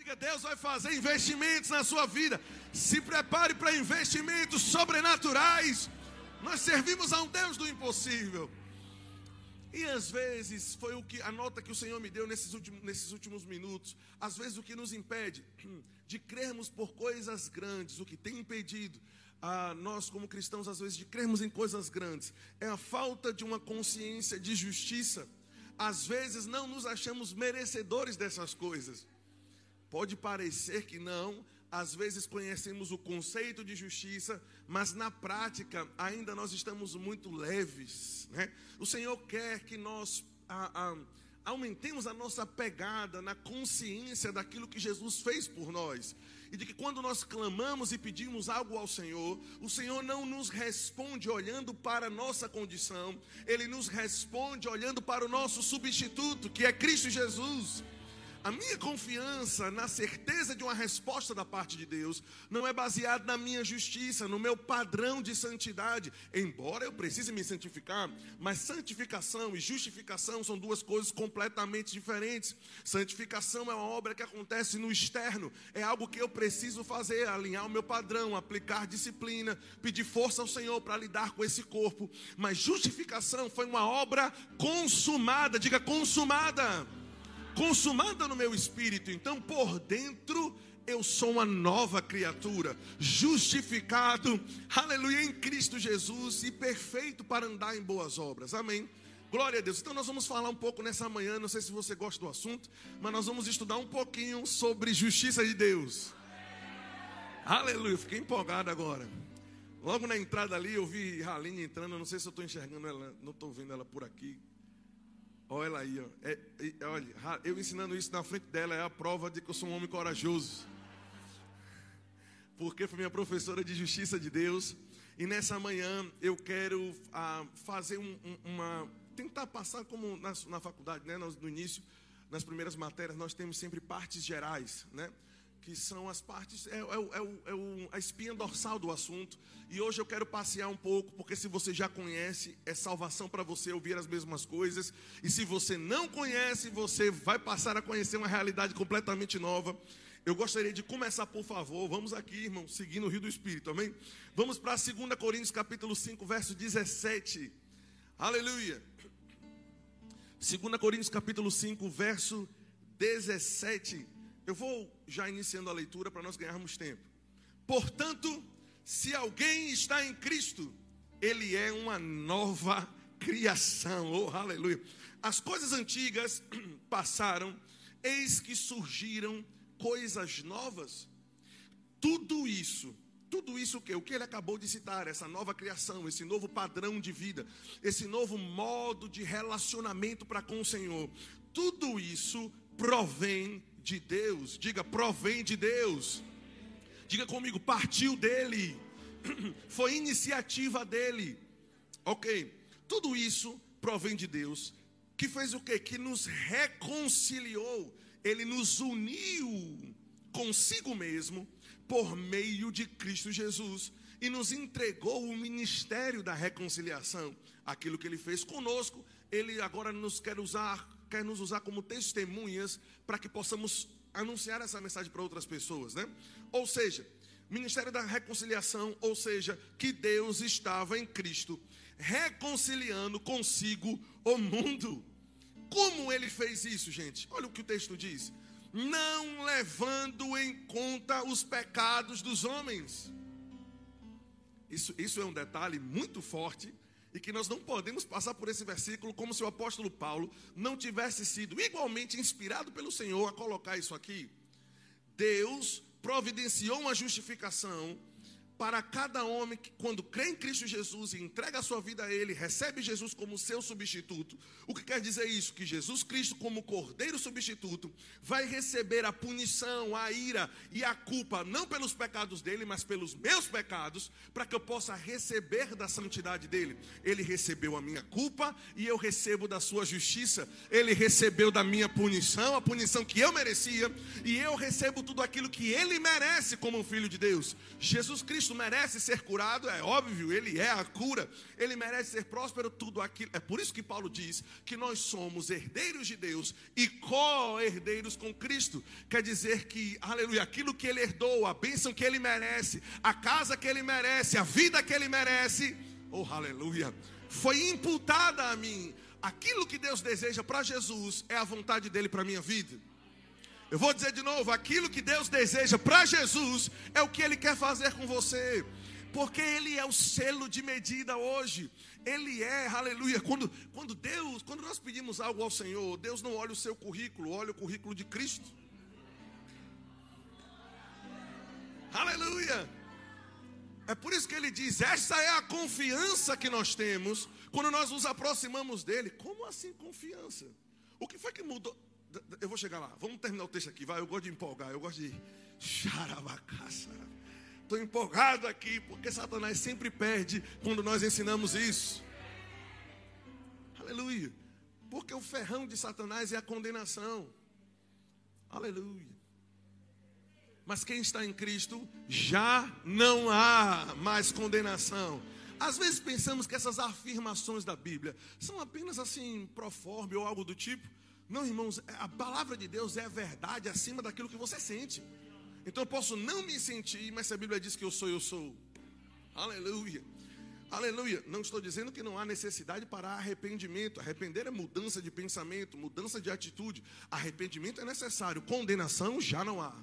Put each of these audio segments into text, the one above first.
Diga, Deus vai fazer investimentos na sua vida. Se prepare para investimentos sobrenaturais. Nós servimos a um Deus do impossível. E às vezes foi o que a nota que o Senhor me deu nesses últimos, nesses últimos minutos. Às vezes o que nos impede de crermos por coisas grandes, o que tem impedido a nós como cristãos às vezes de crermos em coisas grandes, é a falta de uma consciência de justiça. Às vezes não nos achamos merecedores dessas coisas. Pode parecer que não, às vezes conhecemos o conceito de justiça, mas na prática ainda nós estamos muito leves. Né? O Senhor quer que nós a, a, aumentemos a nossa pegada na consciência daquilo que Jesus fez por nós. E de que quando nós clamamos e pedimos algo ao Senhor, o Senhor não nos responde olhando para a nossa condição, Ele nos responde olhando para o nosso substituto, que é Cristo Jesus. A minha confiança na certeza de uma resposta da parte de Deus não é baseada na minha justiça, no meu padrão de santidade, embora eu precise me santificar, mas santificação e justificação são duas coisas completamente diferentes. Santificação é uma obra que acontece no externo, é algo que eu preciso fazer, alinhar o meu padrão, aplicar disciplina, pedir força ao Senhor para lidar com esse corpo. Mas justificação foi uma obra consumada, diga consumada consumada no meu espírito. Então, por dentro, eu sou uma nova criatura, justificado, aleluia, em Cristo Jesus e perfeito para andar em boas obras. Amém. Glória a Deus. Então nós vamos falar um pouco nessa manhã, não sei se você gosta do assunto, mas nós vamos estudar um pouquinho sobre justiça de Deus. Aleluia, fiquei empolgado agora. Logo na entrada ali eu vi Raline entrando, não sei se eu estou enxergando ela, não estou vendo ela por aqui. Olha ela aí, ó. É, é, olha, eu ensinando isso na frente dela é a prova de que eu sou um homem corajoso. Porque foi minha professora de justiça de Deus. E nessa manhã eu quero ah, fazer um, um, uma. tentar passar como na, na faculdade, né? no início, nas primeiras matérias, nós temos sempre partes gerais, né? Que são as partes, é, é, é, é, a espinha dorsal do assunto. E hoje eu quero passear um pouco, porque se você já conhece, é salvação para você ouvir as mesmas coisas. E se você não conhece, você vai passar a conhecer uma realidade completamente nova. Eu gostaria de começar, por favor, vamos aqui, irmão, seguindo o Rio do Espírito, amém? Vamos para 2 Coríntios capítulo 5, verso 17. Aleluia. 2 Coríntios capítulo 5, verso 17. Eu vou já iniciando a leitura para nós ganharmos tempo. Portanto, se alguém está em Cristo, ele é uma nova criação. Oh, aleluia. As coisas antigas passaram, eis que surgiram coisas novas. Tudo isso, tudo isso o que? O que ele acabou de citar, essa nova criação, esse novo padrão de vida, esse novo modo de relacionamento para com o Senhor. Tudo isso provém de Deus. Diga, provém de Deus. Diga comigo, partiu dele. Foi iniciativa dele. Ok. Tudo isso provém de Deus. Que fez o quê? Que nos reconciliou. Ele nos uniu consigo mesmo por meio de Cristo Jesus e nos entregou o ministério da reconciliação. Aquilo que ele fez conosco, ele agora nos quer usar quer nos usar como testemunhas para que possamos anunciar essa mensagem para outras pessoas, né? Ou seja, ministério da reconciliação, ou seja, que Deus estava em Cristo reconciliando consigo o mundo. Como ele fez isso, gente? Olha o que o texto diz: não levando em conta os pecados dos homens. Isso, isso é um detalhe muito forte e que nós não podemos passar por esse versículo como se o apóstolo Paulo não tivesse sido igualmente inspirado pelo Senhor a colocar isso aqui. Deus providenciou uma justificação para cada homem que, quando crê em Cristo Jesus e entrega a sua vida a Ele, recebe Jesus como seu substituto. O que quer dizer isso? Que Jesus Cristo, como cordeiro substituto, vai receber a punição, a ira e a culpa, não pelos pecados dele, mas pelos meus pecados, para que eu possa receber da santidade dele. Ele recebeu a minha culpa e eu recebo da sua justiça. Ele recebeu da minha punição, a punição que eu merecia, e eu recebo tudo aquilo que ele merece como um filho de Deus. Jesus Cristo justo merece ser curado, é óbvio, ele é a cura, ele merece ser próspero, tudo aquilo. É por isso que Paulo diz que nós somos herdeiros de Deus e co-herdeiros com Cristo. Quer dizer que, aleluia, aquilo que ele herdou, a bênção que ele merece, a casa que ele merece, a vida que ele merece, oh aleluia, foi imputada a mim. Aquilo que Deus deseja para Jesus é a vontade dele para a minha vida. Eu vou dizer de novo: aquilo que Deus deseja para Jesus é o que Ele quer fazer com você, porque Ele é o selo de medida hoje. Ele é, aleluia. Quando, quando Deus, quando nós pedimos algo ao Senhor, Deus não olha o seu currículo, olha o currículo de Cristo. Aleluia. É por isso que ele diz: essa é a confiança que nós temos quando nós nos aproximamos dele. Como assim confiança? O que foi que mudou? Eu vou chegar lá. Vamos terminar o texto aqui, vai. Eu gosto de empolgar, eu gosto de xarabacaça. Estou empolgado aqui, porque Satanás sempre perde quando nós ensinamos isso. Aleluia. Porque o ferrão de Satanás é a condenação. Aleluia. Mas quem está em Cristo já não há mais condenação. Às vezes pensamos que essas afirmações da Bíblia são apenas assim, proforme ou algo do tipo. Não, irmãos, a palavra de Deus é a verdade acima daquilo que você sente. Então eu posso não me sentir, mas se a Bíblia diz que eu sou, eu sou. Aleluia. Aleluia. Não estou dizendo que não há necessidade para arrependimento. Arrepender é mudança de pensamento, mudança de atitude. Arrependimento é necessário. Condenação já não há.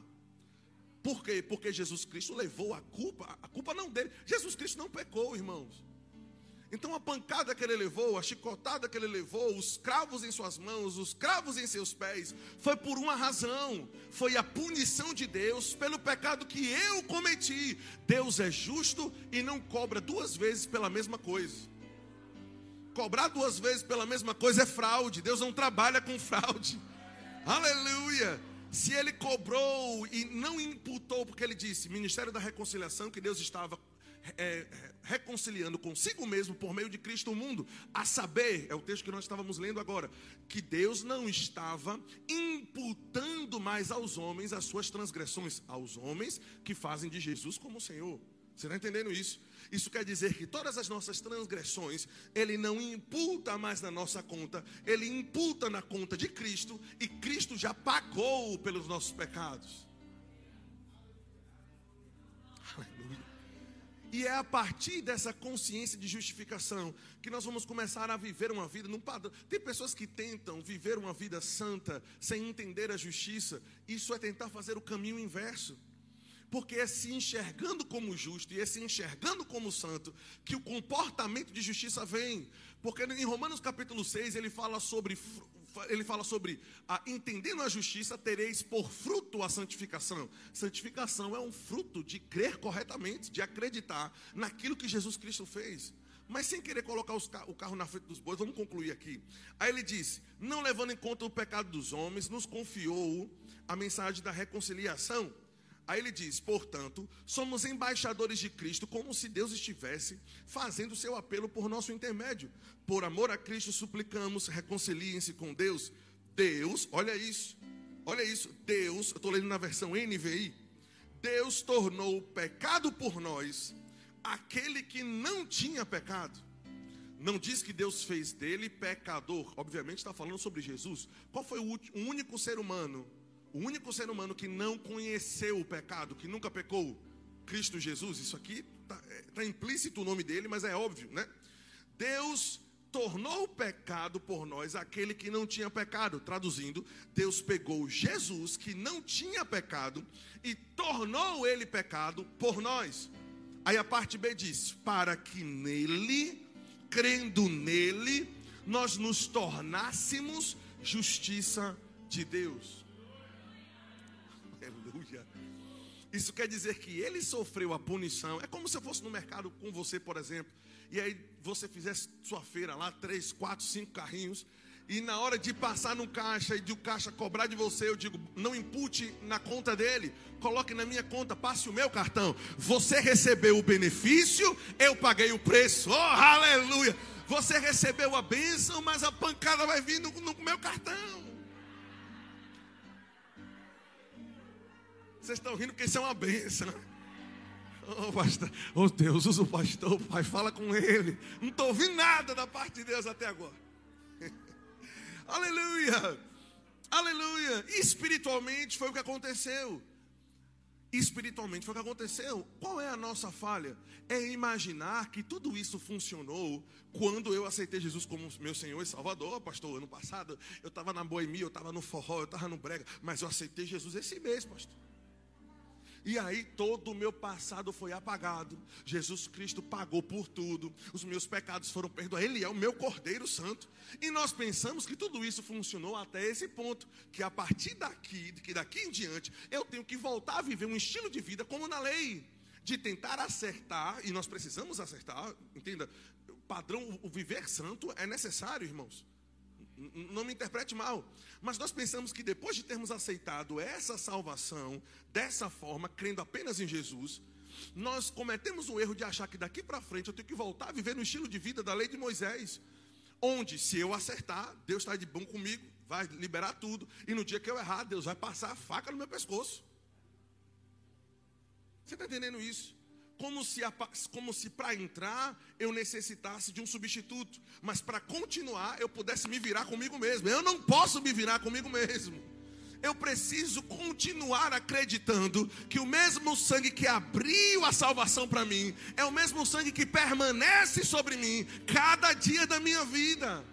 Por quê? Porque Jesus Cristo levou a culpa. A culpa não dele. Jesus Cristo não pecou, irmãos. Então a pancada que ele levou, a chicotada que ele levou, os cravos em suas mãos, os cravos em seus pés, foi por uma razão. Foi a punição de Deus pelo pecado que eu cometi. Deus é justo e não cobra duas vezes pela mesma coisa. Cobrar duas vezes pela mesma coisa é fraude. Deus não trabalha com fraude. Aleluia. Se ele cobrou e não imputou, porque ele disse, Ministério da Reconciliação, que Deus estava é, reconciliando consigo mesmo por meio de Cristo o mundo, a saber, é o texto que nós estávamos lendo agora, que Deus não estava imputando mais aos homens as suas transgressões, aos homens que fazem de Jesus como Senhor. Você está entendendo isso? Isso quer dizer que todas as nossas transgressões, Ele não imputa mais na nossa conta, Ele imputa na conta de Cristo, e Cristo já pagou pelos nossos pecados. E é a partir dessa consciência de justificação que nós vamos começar a viver uma vida num padrão. Tem pessoas que tentam viver uma vida santa sem entender a justiça. Isso é tentar fazer o caminho inverso. Porque é se enxergando como justo e é se enxergando como santo que o comportamento de justiça vem. Porque em Romanos capítulo 6 ele fala sobre ele fala sobre a, entendendo a justiça, tereis por fruto a santificação. Santificação é um fruto de crer corretamente, de acreditar naquilo que Jesus Cristo fez. Mas sem querer colocar os, o carro na frente dos bois, vamos concluir aqui. Aí ele disse: Não levando em conta o pecado dos homens, nos confiou a mensagem da reconciliação Aí ele diz: portanto, somos embaixadores de Cristo, como se Deus estivesse fazendo seu apelo por nosso intermédio. Por amor a Cristo, suplicamos, reconciliem-se com Deus. Deus, olha isso, olha isso. Deus, eu estou lendo na versão NVI. Deus tornou pecado por nós aquele que não tinha pecado. Não diz que Deus fez dele pecador. Obviamente está falando sobre Jesus. Qual foi o único ser humano o único ser humano que não conheceu o pecado, que nunca pecou, Cristo Jesus, isso aqui está é, tá implícito o nome dele, mas é óbvio, né? Deus tornou o pecado por nós aquele que não tinha pecado. Traduzindo, Deus pegou Jesus, que não tinha pecado, e tornou ele pecado por nós. Aí a parte B diz: para que nele, crendo nele, nós nos tornássemos justiça de Deus. Isso quer dizer que ele sofreu a punição. É como se eu fosse no mercado com você, por exemplo, e aí você fizesse sua feira lá, três, quatro, cinco carrinhos, e na hora de passar no caixa e de o caixa cobrar de você, eu digo, não impute na conta dele, coloque na minha conta, passe o meu cartão. Você recebeu o benefício, eu paguei o preço. Oh, aleluia! Você recebeu a bênção, mas a pancada vai vir no, no meu cartão. Vocês estão rindo porque isso é uma benção. Né? Oh, pastor, oh Deus, usa o pastor, pai, fala com ele. Não estou ouvindo nada da parte de Deus até agora. Aleluia, aleluia. Espiritualmente foi o que aconteceu. Espiritualmente foi o que aconteceu. Qual é a nossa falha? É imaginar que tudo isso funcionou quando eu aceitei Jesus como meu Senhor e Salvador. Pastor, ano passado eu estava na boemia, eu estava no forró, eu estava no brega, mas eu aceitei Jesus esse mês, pastor. E aí todo o meu passado foi apagado. Jesus Cristo pagou por tudo. Os meus pecados foram perdoados. Ele é o meu Cordeiro Santo. E nós pensamos que tudo isso funcionou até esse ponto, que a partir daqui, que daqui em diante, eu tenho que voltar a viver um estilo de vida como na lei, de tentar acertar, e nós precisamos acertar, entenda? O padrão, o viver santo é necessário, irmãos. Não me interprete mal. Mas nós pensamos que depois de termos aceitado essa salvação, dessa forma, crendo apenas em Jesus, nós cometemos o erro de achar que daqui para frente eu tenho que voltar a viver no estilo de vida da lei de Moisés. Onde, se eu acertar, Deus está de bom comigo, vai liberar tudo. E no dia que eu errar, Deus vai passar a faca no meu pescoço. Você está entendendo isso? Como se, como se para entrar eu necessitasse de um substituto, mas para continuar eu pudesse me virar comigo mesmo. Eu não posso me virar comigo mesmo. Eu preciso continuar acreditando que o mesmo sangue que abriu a salvação para mim é o mesmo sangue que permanece sobre mim cada dia da minha vida.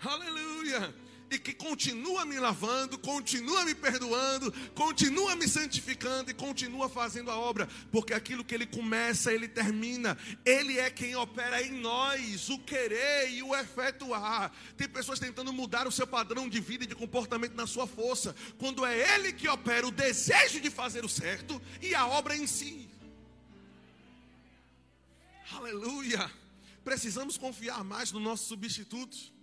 Aleluia e que continua me lavando, continua me perdoando, continua me santificando e continua fazendo a obra, porque aquilo que ele começa, ele termina. Ele é quem opera em nós o querer e o efetuar. Tem pessoas tentando mudar o seu padrão de vida e de comportamento na sua força, quando é ele que opera o desejo de fazer o certo e a obra em si. Aleluia! Precisamos confiar mais no nosso substituto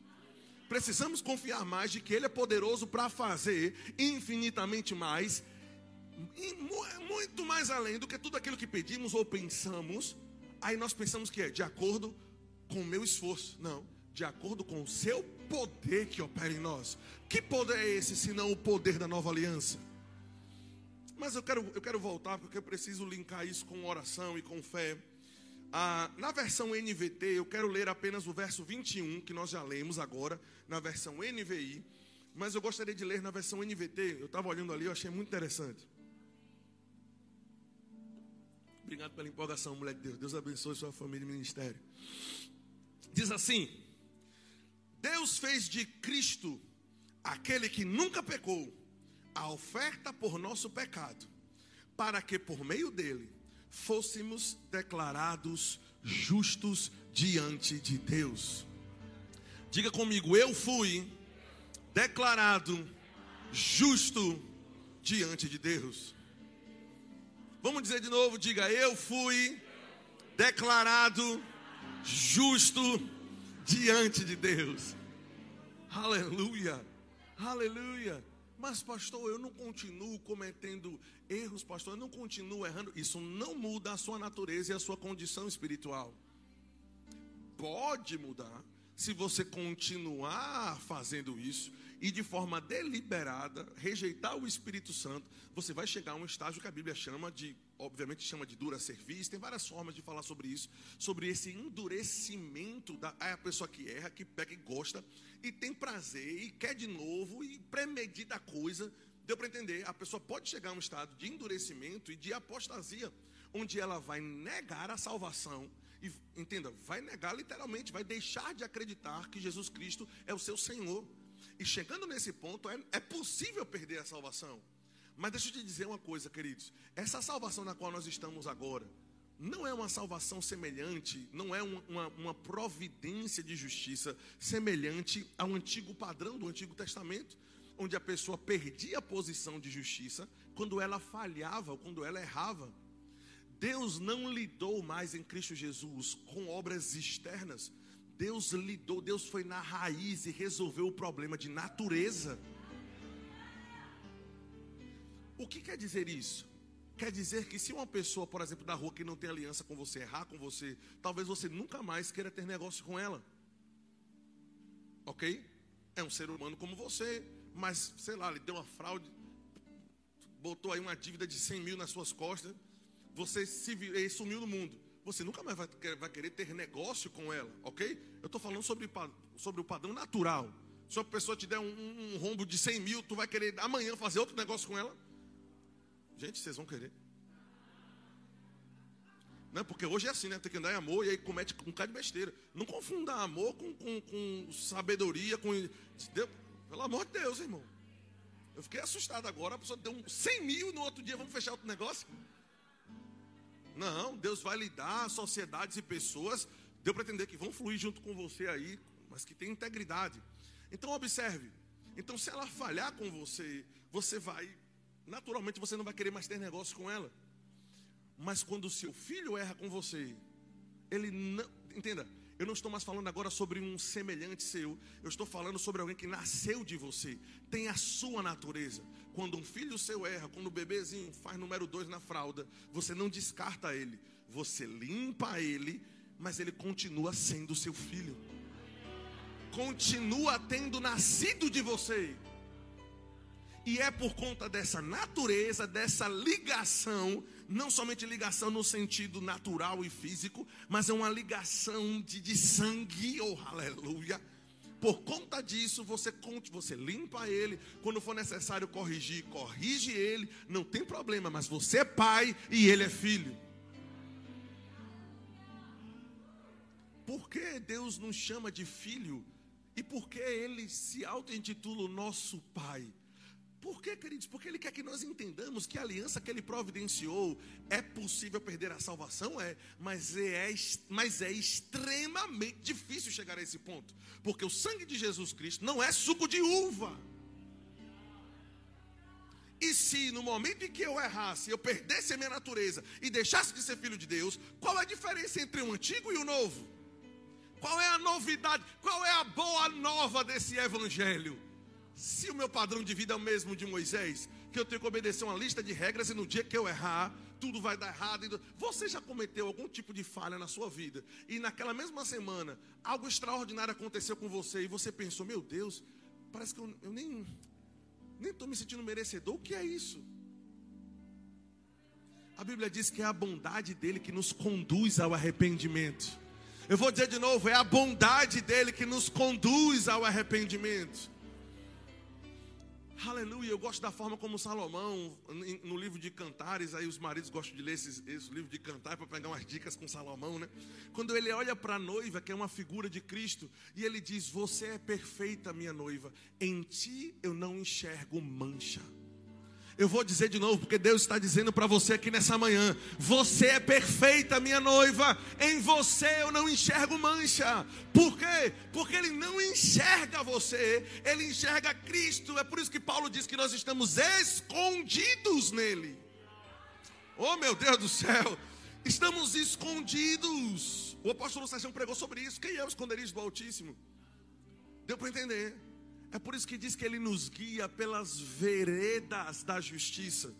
precisamos confiar mais de que Ele é poderoso para fazer infinitamente mais, muito mais além do que tudo aquilo que pedimos ou pensamos. Aí nós pensamos que é de acordo com o meu esforço. Não, de acordo com o seu poder que opera em nós. Que poder é esse, senão o poder da nova aliança? Mas eu quero, eu quero voltar porque eu preciso linkar isso com oração e com fé. Ah, na versão NVT, eu quero ler apenas o verso 21, que nós já lemos agora, na versão NVI. Mas eu gostaria de ler na versão NVT. Eu estava olhando ali, eu achei muito interessante. Obrigado pela empolgação, mulher de Deus. Deus abençoe sua família e ministério. Diz assim: Deus fez de Cristo, aquele que nunca pecou, a oferta por nosso pecado, para que por meio dele fôssemos declarados justos diante de Deus. Diga comigo, eu fui declarado justo diante de Deus. Vamos dizer de novo, diga, eu fui declarado justo diante de Deus. Aleluia, aleluia. Mas, pastor, eu não continuo cometendo erros, pastor, eu não continuo errando. Isso não muda a sua natureza e a sua condição espiritual. Pode mudar se você continuar fazendo isso e de forma deliberada rejeitar o Espírito Santo. Você vai chegar a um estágio que a Bíblia chama de, obviamente, chama de dura serviço. Tem várias formas de falar sobre isso, sobre esse endurecimento da é a pessoa que erra, que pega e gosta e tem prazer e quer de novo e premedita a coisa. Deu para entender? A pessoa pode chegar a um estado de endurecimento e de apostasia, onde ela vai negar a salvação e entenda, vai negar literalmente, vai deixar de acreditar que Jesus Cristo é o seu Senhor. E chegando nesse ponto, é, é possível perder a salvação. Mas deixa eu te dizer uma coisa, queridos: essa salvação na qual nós estamos agora, não é uma salvação semelhante, não é uma, uma, providência de justiça semelhante ao antigo padrão do Antigo Testamento, onde a pessoa perdia a posição de justiça quando ela falhava, quando ela errava. Deus não lidou mais em Cristo Jesus com obras externas. Deus lidou, Deus foi na raiz e resolveu o problema de natureza. O que quer dizer isso? Quer dizer que se uma pessoa, por exemplo, da rua que não tem aliança com você, errar com você, talvez você nunca mais queira ter negócio com ela. Ok? É um ser humano como você, mas sei lá, ele deu uma fraude, botou aí uma dívida de 100 mil nas suas costas. você se sumiu no mundo. Você nunca mais vai, vai querer ter negócio com ela, ok? Eu estou falando sobre, sobre o padrão natural. Se uma pessoa te der um, um rombo de 100 mil, tu vai querer amanhã fazer outro negócio com ela? Gente, vocês vão querer. Não, porque hoje é assim, né? Tem que andar em amor e aí comete um bocado de besteira. Não confunda amor com, com, com sabedoria, com. Deus, pelo amor de Deus, irmão. Eu fiquei assustado agora. A pessoa deu um 100 mil no outro dia vamos fechar outro negócio. Não, Deus vai lhe dar sociedades e pessoas. Deu para entender que vão fluir junto com você aí, mas que tem integridade. Então observe. Então se ela falhar com você, você vai, naturalmente você não vai querer mais ter negócio com ela. Mas quando o seu filho erra com você, ele não. Entenda, eu não estou mais falando agora sobre um semelhante seu, eu estou falando sobre alguém que nasceu de você, tem a sua natureza. Quando um filho seu erra, quando o bebezinho faz número dois na fralda, você não descarta ele, você limpa ele, mas ele continua sendo seu filho, continua tendo nascido de você. E é por conta dessa natureza, dessa ligação, não somente ligação no sentido natural e físico, mas é uma ligação de, de sangue, oh aleluia. Por conta disso, você você limpa ele, quando for necessário corrigir, corrige ele, não tem problema, mas você é pai e ele é filho. Por que Deus nos chama de filho? E por que ele se auto-intitula o nosso pai? Por quê, queridos? Porque Ele quer que nós entendamos que a aliança que Ele providenciou é possível perder a salvação, é, mas é, mas é extremamente difícil chegar a esse ponto, porque o sangue de Jesus Cristo não é suco de uva. E se no momento em que eu errasse, eu perdesse a minha natureza e deixasse de ser filho de Deus, qual é a diferença entre o antigo e o novo? Qual é a novidade? Qual é a boa nova desse evangelho? Se o meu padrão de vida é o mesmo de Moisés, que eu tenho que obedecer uma lista de regras e no dia que eu errar, tudo vai dar errado. Você já cometeu algum tipo de falha na sua vida e naquela mesma semana algo extraordinário aconteceu com você e você pensou: meu Deus, parece que eu, eu nem nem estou me sentindo merecedor. O que é isso? A Bíblia diz que é a bondade dele que nos conduz ao arrependimento. Eu vou dizer de novo: é a bondade dele que nos conduz ao arrependimento. Aleluia, eu gosto da forma como Salomão, no livro de Cantares, aí os maridos gostam de ler esse, livro de Cantar para pegar umas dicas com Salomão, né? Quando ele olha para a noiva, que é uma figura de Cristo, e ele diz: Você é perfeita, minha noiva, em ti eu não enxergo mancha. Eu vou dizer de novo, porque Deus está dizendo para você aqui nessa manhã: Você é perfeita, minha noiva. Em você eu não enxergo mancha. Por quê? Porque Ele não enxerga você, Ele enxerga Cristo. É por isso que Paulo diz que nós estamos escondidos nele. Oh, meu Deus do céu, estamos escondidos. O apóstolo Sérgio pregou sobre isso. Quem é o esconderijo do Altíssimo? Deu para entender? É por isso que diz que ele nos guia pelas veredas da justiça.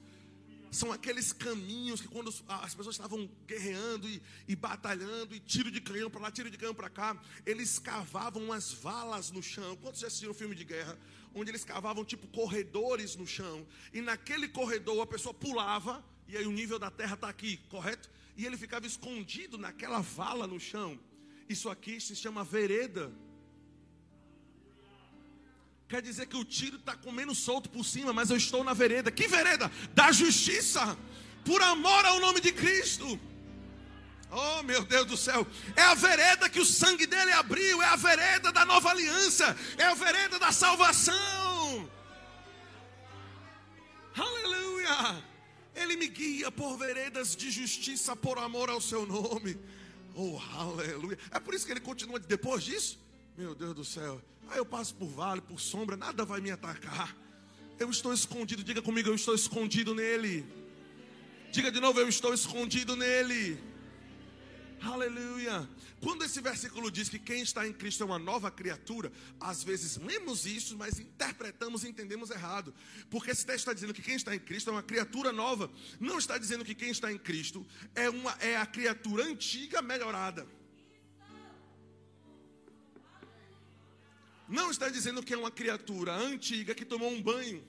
São aqueles caminhos que quando as pessoas estavam guerreando e, e batalhando, e tiro de canhão para lá, tiro de canhão para cá, eles cavavam umas valas no chão. Quantos já assistiram filme de guerra? Onde eles cavavam tipo corredores no chão. E naquele corredor a pessoa pulava, e aí o nível da terra está aqui, correto? E ele ficava escondido naquela vala no chão. Isso aqui se chama vereda quer dizer que o tiro está comendo solto por cima, mas eu estou na vereda. Que vereda? Da justiça, por amor ao nome de Cristo. Oh meu Deus do céu, é a vereda que o sangue dele abriu, é a vereda da nova aliança, é a vereda da salvação. Aleluia! Ele me guia por veredas de justiça, por amor ao seu nome. Oh, aleluia! É por isso que ele continua depois disso. Meu Deus do céu, Aí eu passo por vale, por sombra, nada vai me atacar. Eu estou escondido, diga comigo, eu estou escondido nele. Diga de novo, eu estou escondido nele. Aleluia. Quando esse versículo diz que quem está em Cristo é uma nova criatura, às vezes lemos isso, mas interpretamos e entendemos errado. Porque esse texto está dizendo que quem está em Cristo é uma criatura nova. Não está dizendo que quem está em Cristo é, uma, é a criatura antiga melhorada. Não está dizendo que é uma criatura antiga que tomou um banho,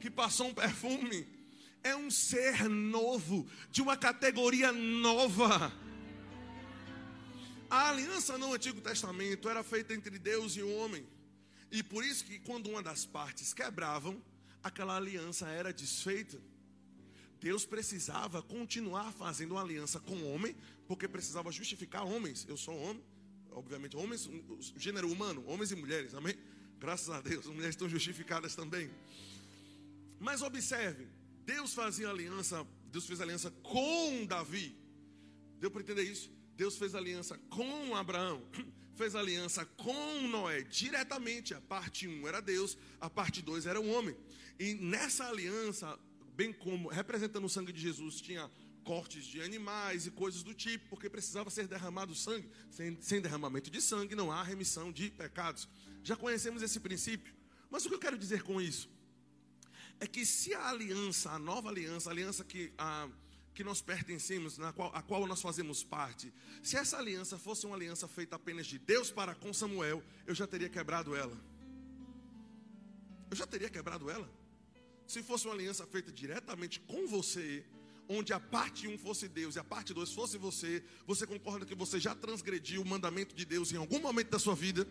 que passou um perfume é um ser novo, de uma categoria nova. A aliança no Antigo Testamento era feita entre Deus e o homem. E por isso que quando uma das partes quebravam, aquela aliança era desfeita. Deus precisava continuar fazendo uma aliança com o homem, porque precisava justificar homens. Eu sou homem, obviamente, homens, gênero humano, homens e mulheres, amém? Graças a Deus, as mulheres estão justificadas também. Mas observe, Deus fazia aliança, Deus fez aliança com Davi. Deu para entender isso? Deus fez aliança com Abraão, fez aliança com Noé, diretamente. A parte 1 era Deus, a parte 2 era o homem. E nessa aliança, bem como representando o sangue de Jesus, tinha cortes de animais e coisas do tipo, porque precisava ser derramado sangue. Sem, sem derramamento de sangue não há remissão de pecados. Já conhecemos esse princípio. Mas o que eu quero dizer com isso? É que se a aliança, a nova aliança, a aliança que a que nós pertencemos, na qual, a qual nós fazemos parte, se essa aliança fosse uma aliança feita apenas de Deus para com Samuel, eu já teria quebrado ela. Eu já teria quebrado ela. Se fosse uma aliança feita diretamente com você, onde a parte 1 fosse Deus e a parte 2 fosse você, você concorda que você já transgrediu o mandamento de Deus em algum momento da sua vida?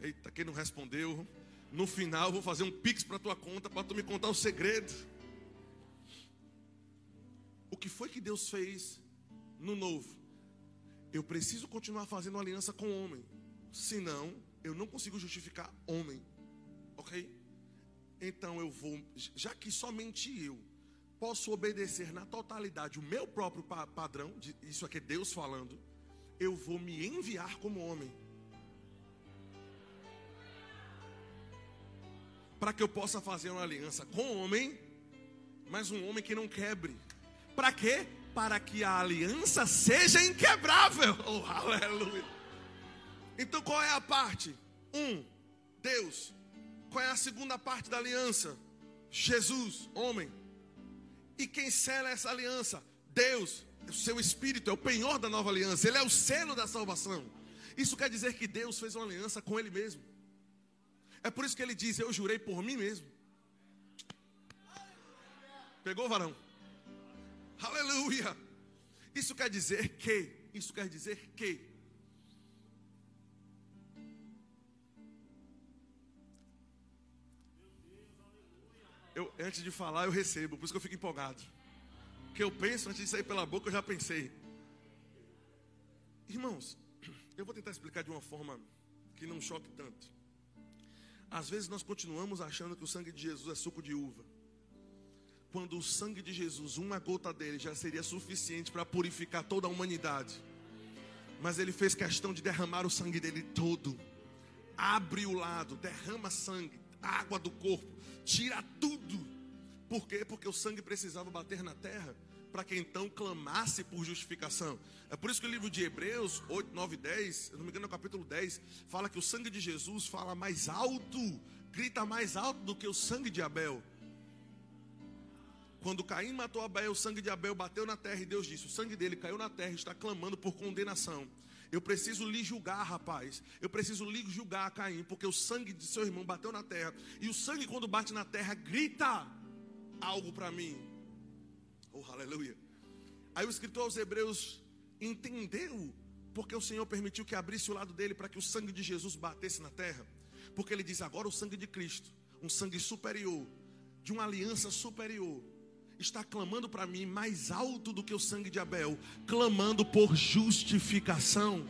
Eita, quem não respondeu? No final, vou fazer um pix para tua conta para tu me contar o segredo o que foi que Deus fez no novo? Eu preciso continuar fazendo aliança com o homem, senão eu não consigo justificar homem, ok? Então eu vou, já que somente eu posso obedecer na totalidade o meu próprio padrão, isso aqui é Deus falando, eu vou me enviar como homem. Para que eu possa fazer uma aliança com o homem, mas um homem que não quebre. Para quê? Para que a aliança seja inquebrável. Oh, aleluia. Então qual é a parte? Um, Deus. Qual é a segunda parte da aliança? Jesus, homem. E quem sela essa aliança? Deus. O seu espírito é o penhor da nova aliança. Ele é o selo da salvação. Isso quer dizer que Deus fez uma aliança com ele mesmo. É por isso que ele diz: Eu jurei por mim mesmo. Pegou, varão? Aleluia. Isso quer dizer que, isso quer dizer que eu antes de falar eu recebo, por isso que eu fico empolgado. Que eu penso antes de sair pela boca eu já pensei. Irmãos, eu vou tentar explicar de uma forma que não choque tanto. Às vezes nós continuamos achando que o sangue de Jesus é suco de uva quando o sangue de Jesus, uma gota dele, já seria suficiente para purificar toda a humanidade. Mas ele fez questão de derramar o sangue dele todo. Abre o lado, derrama sangue, água do corpo, tira tudo. Por quê? Porque o sangue precisava bater na terra para que então clamasse por justificação. É por isso que o livro de Hebreus 8, 9 10, eu não me engano, no capítulo 10, fala que o sangue de Jesus fala mais alto, grita mais alto do que o sangue de Abel. Quando Caim matou Abel, o sangue de Abel bateu na terra e Deus disse: O sangue dele caiu na terra e está clamando por condenação. Eu preciso lhe julgar, rapaz. Eu preciso lhe julgar, Caim, porque o sangue de seu irmão bateu na terra. E o sangue, quando bate na terra, grita algo para mim. Oh, aleluia. Aí o escritor aos Hebreus entendeu porque o Senhor permitiu que abrisse o lado dele para que o sangue de Jesus batesse na terra. Porque ele diz: agora o sangue de Cristo, um sangue superior, de uma aliança superior, está clamando para mim mais alto do que o sangue de Abel, clamando por justificação.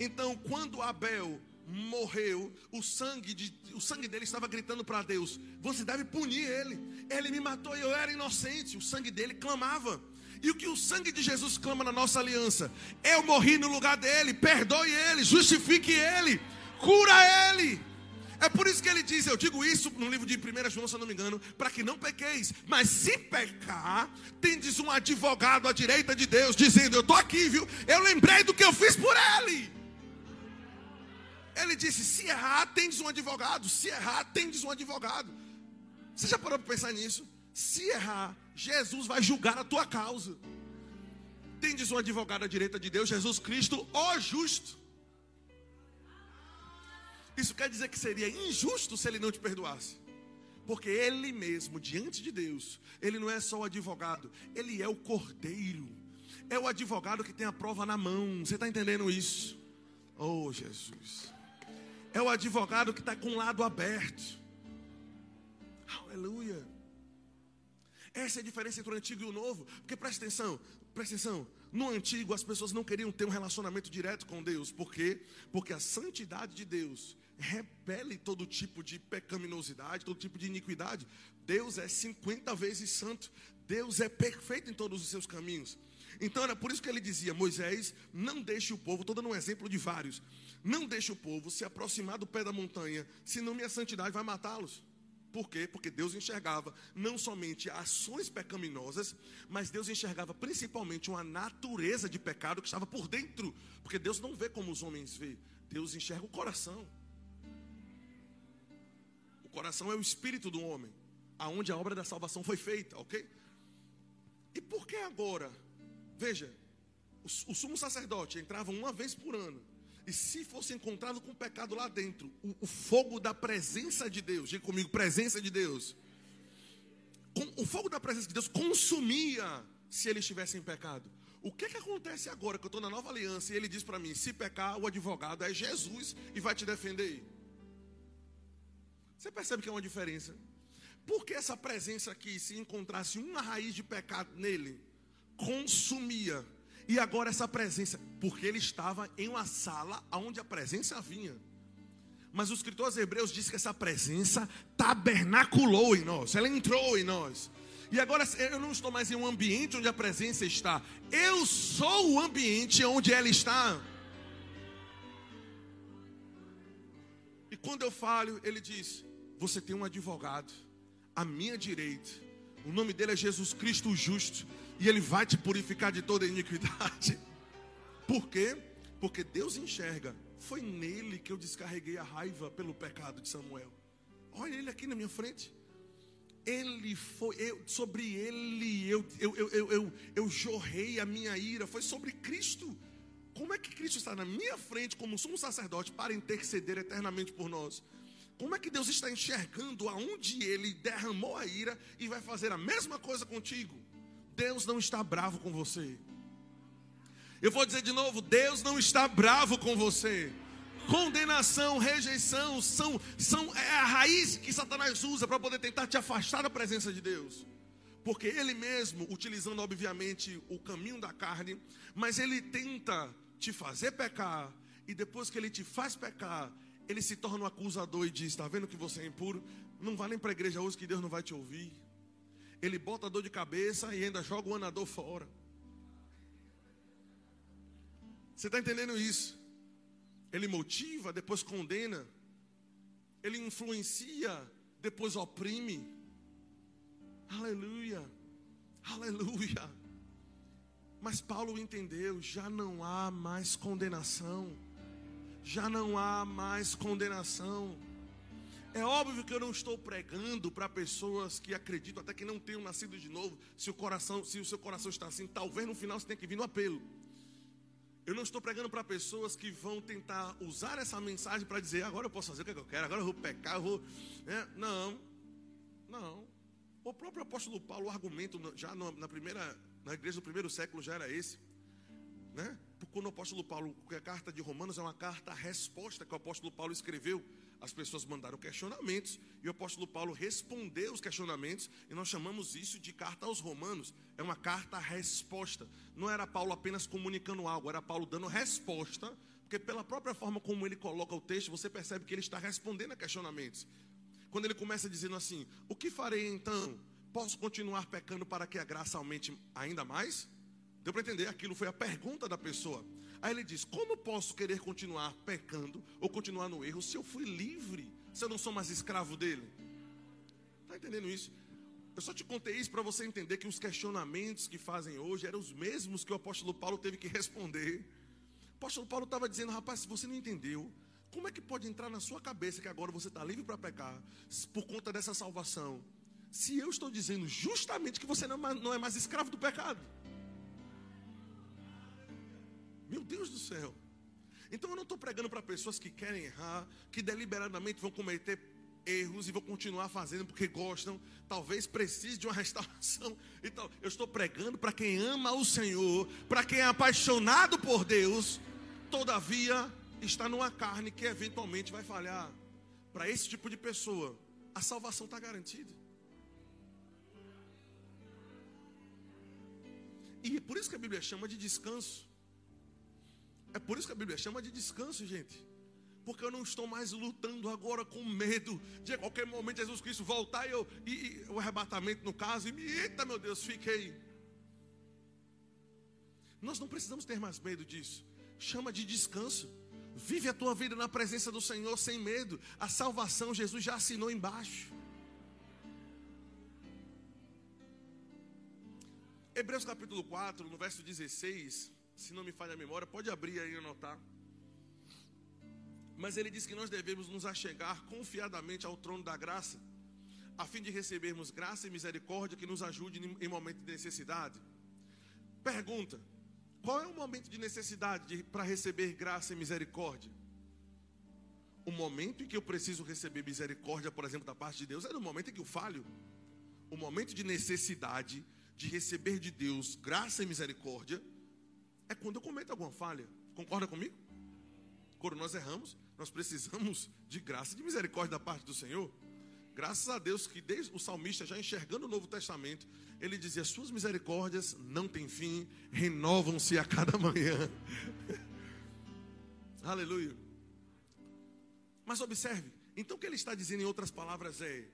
Então, quando Abel morreu, o sangue, de, o sangue dele estava gritando para Deus: Você deve punir ele. Ele me matou e eu era inocente. O sangue dele clamava. E o que o sangue de Jesus clama na nossa aliança? Eu morri no lugar dele, perdoe ele, justifique ele, cura ele. É por isso que ele diz, eu digo isso no livro de 1 João, se eu não me engano, para que não pequeis. Mas se pecar, tendes um advogado à direita de Deus, dizendo: Eu estou aqui, viu? Eu lembrei do que eu fiz por ele. Ele disse: Se errar, tendes um advogado. Se errar, tendes um advogado. Você já parou para pensar nisso? Se errar, Jesus vai julgar a tua causa. Tendes um advogado à direita de Deus, Jesus Cristo, o justo. Isso quer dizer que seria injusto se ele não te perdoasse. Porque ele mesmo, diante de Deus, ele não é só o advogado, ele é o cordeiro. É o advogado que tem a prova na mão. Você está entendendo isso? Oh, Jesus. É o advogado que está com o lado aberto. Aleluia. Essa é a diferença entre o antigo e o novo. Porque presta atenção, presta atenção. No antigo, as pessoas não queriam ter um relacionamento direto com Deus. Por quê? Porque a santidade de Deus repele todo tipo de pecaminosidade, todo tipo de iniquidade. Deus é 50 vezes santo. Deus é perfeito em todos os seus caminhos. Então era por isso que ele dizia: Moisés, não deixe o povo, estou dando um exemplo de vários, não deixe o povo se aproximar do pé da montanha, senão minha santidade vai matá-los. Por quê? Porque Deus enxergava não somente ações pecaminosas, mas Deus enxergava principalmente uma natureza de pecado que estava por dentro. Porque Deus não vê como os homens vê, Deus enxerga o coração. Coração é o espírito do homem, aonde a obra da salvação foi feita, ok? E por que agora? Veja, o, sumo sacerdote entrava uma vez por ano e se fosse encontrado com pecado lá dentro, o, o fogo da presença de Deus, diga comigo, presença de Deus. Com, o fogo da presença de Deus consumia se ele estivesse em pecado. O que, que acontece agora que eu estou na nova aliança e ele diz para mim: se pecar, o advogado é Jesus e vai te defender? Você percebe que é uma diferença? Porque essa presença aqui, se encontrasse uma raiz de pecado nele, consumia e agora essa presença, porque ele estava em uma sala onde a presença vinha. Mas o escritor aos Hebreus diz que essa presença tabernaculou em nós, ela entrou em nós. E agora eu não estou mais em um ambiente onde a presença está, eu sou o ambiente onde ela está. E quando eu falo, ele diz: Você tem um advogado à minha direita, o nome dele é Jesus Cristo Justo e Ele vai te purificar de toda iniquidade. Por quê? Porque Deus enxerga. Foi nele que eu descarreguei a raiva pelo pecado de Samuel. Olha ele aqui na minha frente. Ele foi, eu, sobre ele eu, eu, eu, eu, eu jorrei a minha ira. Foi sobre Cristo. Como é que Cristo está na minha frente como sumo sacerdote para interceder eternamente por nós? Como é que Deus está enxergando aonde ele derramou a ira e vai fazer a mesma coisa contigo? Deus não está bravo com você. Eu vou dizer de novo: Deus não está bravo com você. Condenação, rejeição são, são é a raiz que Satanás usa para poder tentar te afastar da presença de Deus. Porque ele mesmo, utilizando obviamente o caminho da carne, mas ele tenta te fazer pecar, e depois que ele te faz pecar, ele se torna um acusador e diz: Está vendo que você é impuro? Não vá nem para a igreja hoje que Deus não vai te ouvir ele bota a dor de cabeça e ainda joga o anador fora. Você está entendendo isso? Ele motiva, depois condena. Ele influencia, depois oprime. Aleluia. Aleluia. Mas Paulo entendeu: já não há mais condenação. Já não há mais condenação. É óbvio que eu não estou pregando para pessoas que acreditam até que não tenham nascido de novo. Se o coração, se o seu coração está assim, talvez no final você tenha que vir no apelo. Eu não estou pregando para pessoas que vão tentar usar essa mensagem para dizer agora eu posso fazer o que eu quero, agora eu vou pecar, eu vou. É, não, não. O próprio apóstolo Paulo, o argumento já na primeira, na igreja do primeiro século já era esse, né? Porque o apóstolo Paulo, a carta de Romanos é uma carta resposta que o apóstolo Paulo escreveu as pessoas mandaram questionamentos e o apóstolo Paulo respondeu os questionamentos e nós chamamos isso de carta aos romanos. É uma carta resposta. Não era Paulo apenas comunicando algo, era Paulo dando resposta, porque pela própria forma como ele coloca o texto, você percebe que ele está respondendo a questionamentos. Quando ele começa dizendo assim: "O que farei então? Posso continuar pecando para que a graça aumente ainda mais?" Deu para entender? Aquilo foi a pergunta da pessoa. Aí ele diz: Como posso querer continuar pecando ou continuar no erro se eu fui livre? Se eu não sou mais escravo dele? Está entendendo isso? Eu só te contei isso para você entender que os questionamentos que fazem hoje eram os mesmos que o apóstolo Paulo teve que responder. O apóstolo Paulo estava dizendo: Rapaz, se você não entendeu, como é que pode entrar na sua cabeça que agora você está livre para pecar por conta dessa salvação? Se eu estou dizendo justamente que você não é mais é escravo do pecado. Meu Deus do céu. Então eu não estou pregando para pessoas que querem errar, que deliberadamente vão cometer erros e vão continuar fazendo porque gostam. Talvez precise de uma restauração. Então, eu estou pregando para quem ama o Senhor, para quem é apaixonado por Deus, todavia está numa carne que eventualmente vai falhar. Para esse tipo de pessoa, a salvação está garantida. E é por isso que a Bíblia chama de descanso. É por isso que a Bíblia chama de descanso, gente. Porque eu não estou mais lutando agora com medo de a qualquer momento Jesus Cristo voltar e, eu, e, e o arrebatamento no caso, e me, eita meu Deus, fiquei. Nós não precisamos ter mais medo disso. Chama de descanso. Vive a tua vida na presença do Senhor sem medo. A salvação Jesus já assinou embaixo. Hebreus capítulo 4, no verso 16, se não me falha a memória, pode abrir aí e anotar. Mas ele diz que nós devemos nos achegar confiadamente ao trono da graça, a fim de recebermos graça e misericórdia que nos ajude em momento de necessidade. Pergunta: qual é o momento de necessidade para receber graça e misericórdia? O momento em que eu preciso receber misericórdia, por exemplo, da parte de Deus, é no momento em que eu falho. O momento de necessidade de receber de Deus graça e misericórdia é quando eu cometo alguma falha. Concorda comigo? Quando nós erramos, nós precisamos de graça e de misericórdia da parte do Senhor. Graças a Deus que desde o salmista já enxergando o Novo Testamento, ele dizia: "Suas misericórdias não têm fim, renovam-se a cada manhã". Aleluia. Mas observe, então o que ele está dizendo em outras palavras é: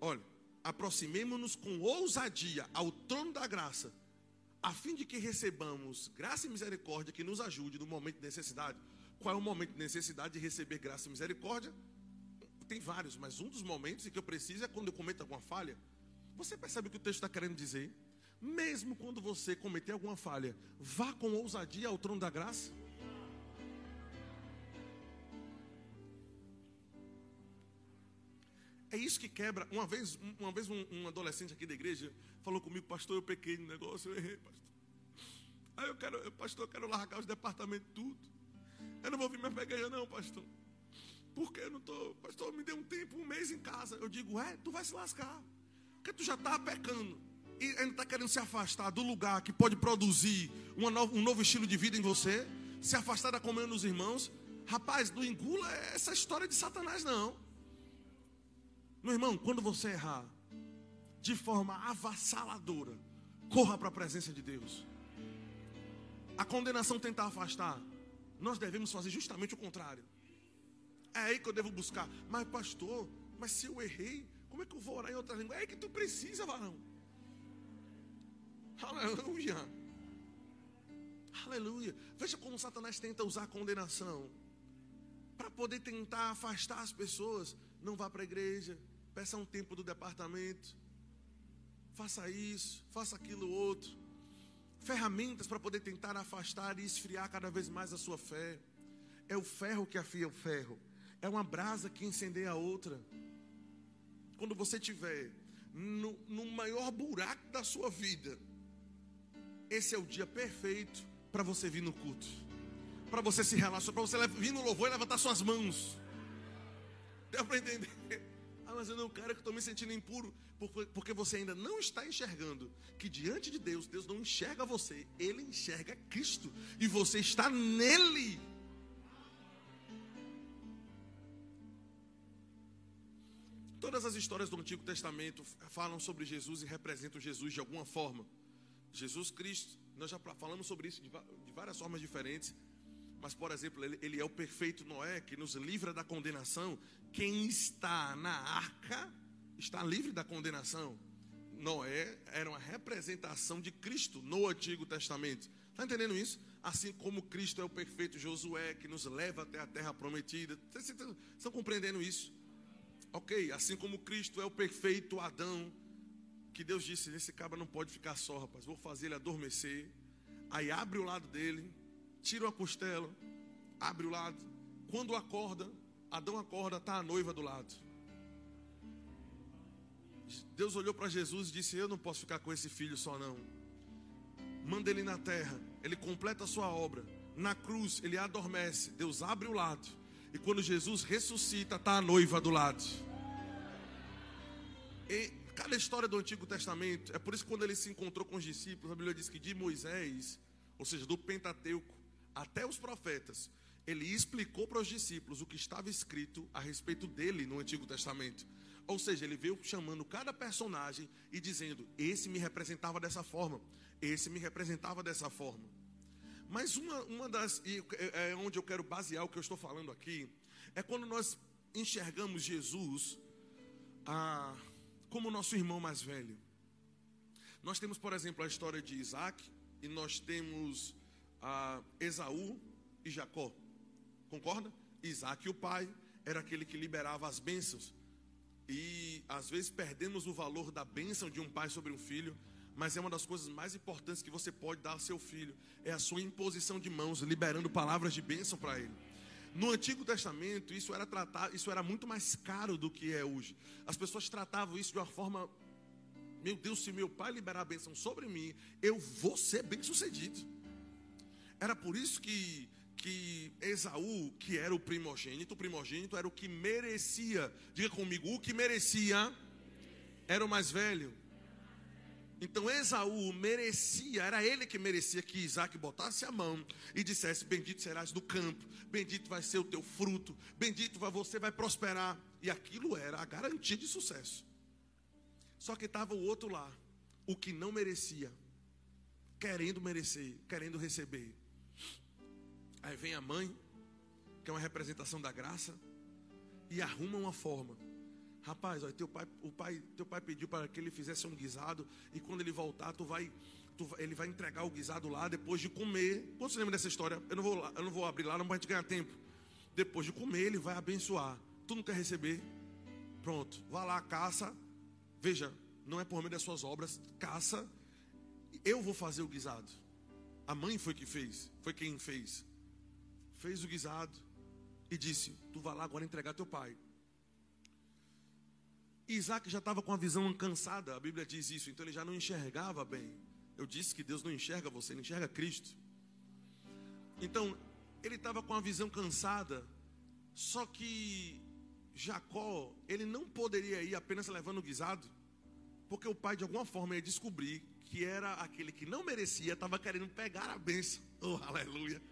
olha, aproximemo-nos com ousadia ao trono da graça, a fim de que recebamos graça e misericórdia que nos ajude no momento de necessidade. Qual é o momento de necessidade de receber graça e misericórdia? Tem vários, mas um dos momentos em que eu preciso é quando eu cometo alguma falha. Você percebe o que o texto está querendo dizer? Mesmo quando você cometer alguma falha, vá com ousadia ao trono da graça. É isso que quebra. Uma vez, uma vez um, um, adolescente aqui da igreja falou comigo, pastor, eu pequei no negócio, eu errei, pastor. Aí eu quero, pastor, eu quero largar os departamentos tudo. Eu não vou vir mais pra igreja, não, pastor. Porque eu não estou, pastor, me dê um tempo, um mês em casa. Eu digo, é, tu vai se lascar. Porque tu já está pecando. E ainda está querendo se afastar do lugar que pode produzir no, um novo estilo de vida em você. Se afastar da comunhão dos irmãos. Rapaz, não engula essa história de Satanás, não. Meu irmão, quando você errar de forma avassaladora, corra para a presença de Deus. A condenação tentar afastar, nós devemos fazer justamente o contrário. É aí que eu devo buscar. Mas, pastor, mas se eu errei, como é que eu vou orar em outra língua? É aí que tu precisa, varão. Aleluia. Aleluia. Veja como Satanás tenta usar a condenação para poder tentar afastar as pessoas. Não vá para a igreja, peça um tempo do departamento, faça isso, faça aquilo outro. Ferramentas para poder tentar afastar e esfriar cada vez mais a sua fé. É o ferro que afia o ferro, é uma brasa que incendeia a outra. Quando você tiver no, no maior buraco da sua vida, esse é o dia perfeito para você vir no culto, para você se relacionar, para você vir no louvor e levantar suas mãos. Deu para entender? Mas eu não quero que estou me sentindo impuro. Porque você ainda não está enxergando que diante de Deus, Deus não enxerga você, Ele enxerga Cristo. E você está nele. Todas as histórias do Antigo Testamento falam sobre Jesus e representam Jesus de alguma forma. Jesus Cristo, nós já falamos sobre isso de várias formas diferentes. Mas, por exemplo, ele, ele, é o perfeito Noé que nos livra da condenação. Quem está na arca está livre da condenação. Noé era uma representação de Cristo no Antigo Testamento. Está entendendo isso? Assim como Cristo é o perfeito Josué que nos leva até a terra prometida. Vocês estão compreendendo isso? Ok, assim como Cristo é o perfeito Adão, que Deus disse: Esse cabra não pode ficar só, rapaz, vou fazer ele adormecer. Aí abre o lado dele, tira uma costela, abre o lado. Quando acorda, Adão acorda, está a noiva do lado. Deus olhou para Jesus e disse: Eu não posso ficar com esse filho só, não. Manda ele na terra, ele completa a sua obra. Na cruz, ele adormece. Deus abre o lado. E quando Jesus ressuscita, está a noiva do lado. em cada história do Antigo Testamento, é por isso que quando ele se encontrou com os discípulos, a Bíblia diz que de Moisés, ou seja, do Pentateuco até os profetas, ele explicou para os discípulos o que estava escrito a respeito dele no Antigo Testamento. Ou seja, ele veio chamando cada personagem e dizendo: esse me representava dessa forma, esse me representava dessa forma. Mas uma, uma das, e é, é onde eu quero basear o que eu estou falando aqui, é quando nós enxergamos Jesus ah, como nosso irmão mais velho. Nós temos, por exemplo, a história de Isaac e nós temos ah, Esaú e Jacó. Concorda? Isaac, o pai, era aquele que liberava as bênçãos. E às vezes perdemos o valor da bênção de um pai sobre um filho, mas é uma das coisas mais importantes que você pode dar ao seu filho, é a sua imposição de mãos, liberando palavras de bênção para ele. No Antigo Testamento, isso era tratado, isso era muito mais caro do que é hoje. As pessoas tratavam isso de uma forma meu Deus, se meu pai liberar a bênção sobre mim, eu vou ser bem-sucedido. Era por isso que que Esaú, que era o primogênito, o primogênito era o que merecia, diga comigo, o que merecia era o mais velho. Então Esaú merecia, era ele que merecia que Isaac botasse a mão e dissesse: Bendito serás do campo, bendito vai ser o teu fruto, bendito você vai prosperar. E aquilo era a garantia de sucesso. Só que estava o outro lá, o que não merecia, querendo merecer, querendo receber. Aí vem a mãe, que é uma representação da graça, e arruma uma forma. Rapaz, teu pai, o pai, teu pai pediu para que ele fizesse um guisado e quando ele voltar, tu vai, tu, ele vai entregar o guisado lá depois de comer. Você lembra dessa história? Eu não vou, eu não vou abrir lá, não vai te ganhar tempo. Depois de comer, ele vai abençoar. Tu não quer receber? Pronto, vá lá, caça. Veja, não é por meio das suas obras, caça. Eu vou fazer o guisado. A mãe foi que fez, foi quem fez fez o guisado e disse: Tu vai lá agora entregar teu pai. Isaac já estava com a visão cansada, a Bíblia diz isso, então ele já não enxergava bem. Eu disse que Deus não enxerga você, ele enxerga Cristo. Então, ele estava com a visão cansada, só que Jacó, ele não poderia ir apenas levando o guisado, porque o pai de alguma forma ia descobrir que era aquele que não merecia, estava querendo pegar a bênção. Oh, aleluia.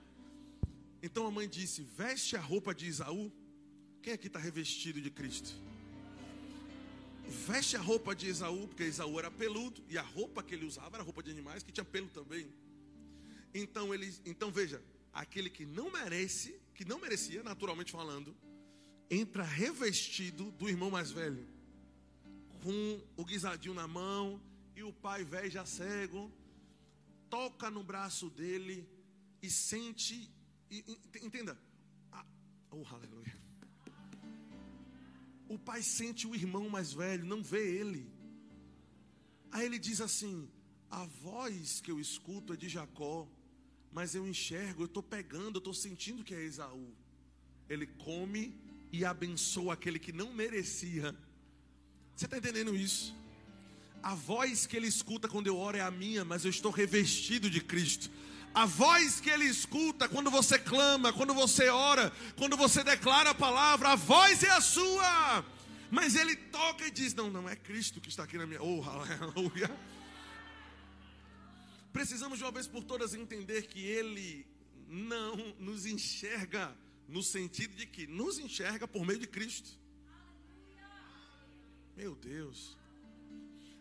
Então a mãe disse: Veste a roupa de Isaú. Quem aqui está revestido de Cristo? Veste a roupa de Esaú, porque Esaú era peludo e a roupa que ele usava era roupa de animais que tinha pelo também. Então ele, então veja, aquele que não merece, que não merecia, naturalmente falando, entra revestido do irmão mais velho, com o guisadinho na mão e o pai velho já cego, toca no braço dele e sente entenda. Oh, aleluia. O pai sente o irmão mais velho, não vê ele. Aí ele diz assim: A voz que eu escuto é de Jacó, mas eu enxergo, eu estou pegando, eu estou sentindo que é Esaú. Ele come e abençoa aquele que não merecia. Você está entendendo isso? A voz que ele escuta quando eu oro é a minha, mas eu estou revestido de Cristo. A voz que ele escuta quando você clama, quando você ora, quando você declara a palavra, a voz é a sua. Mas ele toca e diz: Não, não é Cristo que está aqui na minha. Oh, aleluia. Precisamos de uma vez por todas entender que ele não nos enxerga no sentido de que nos enxerga por meio de Cristo. Meu Deus.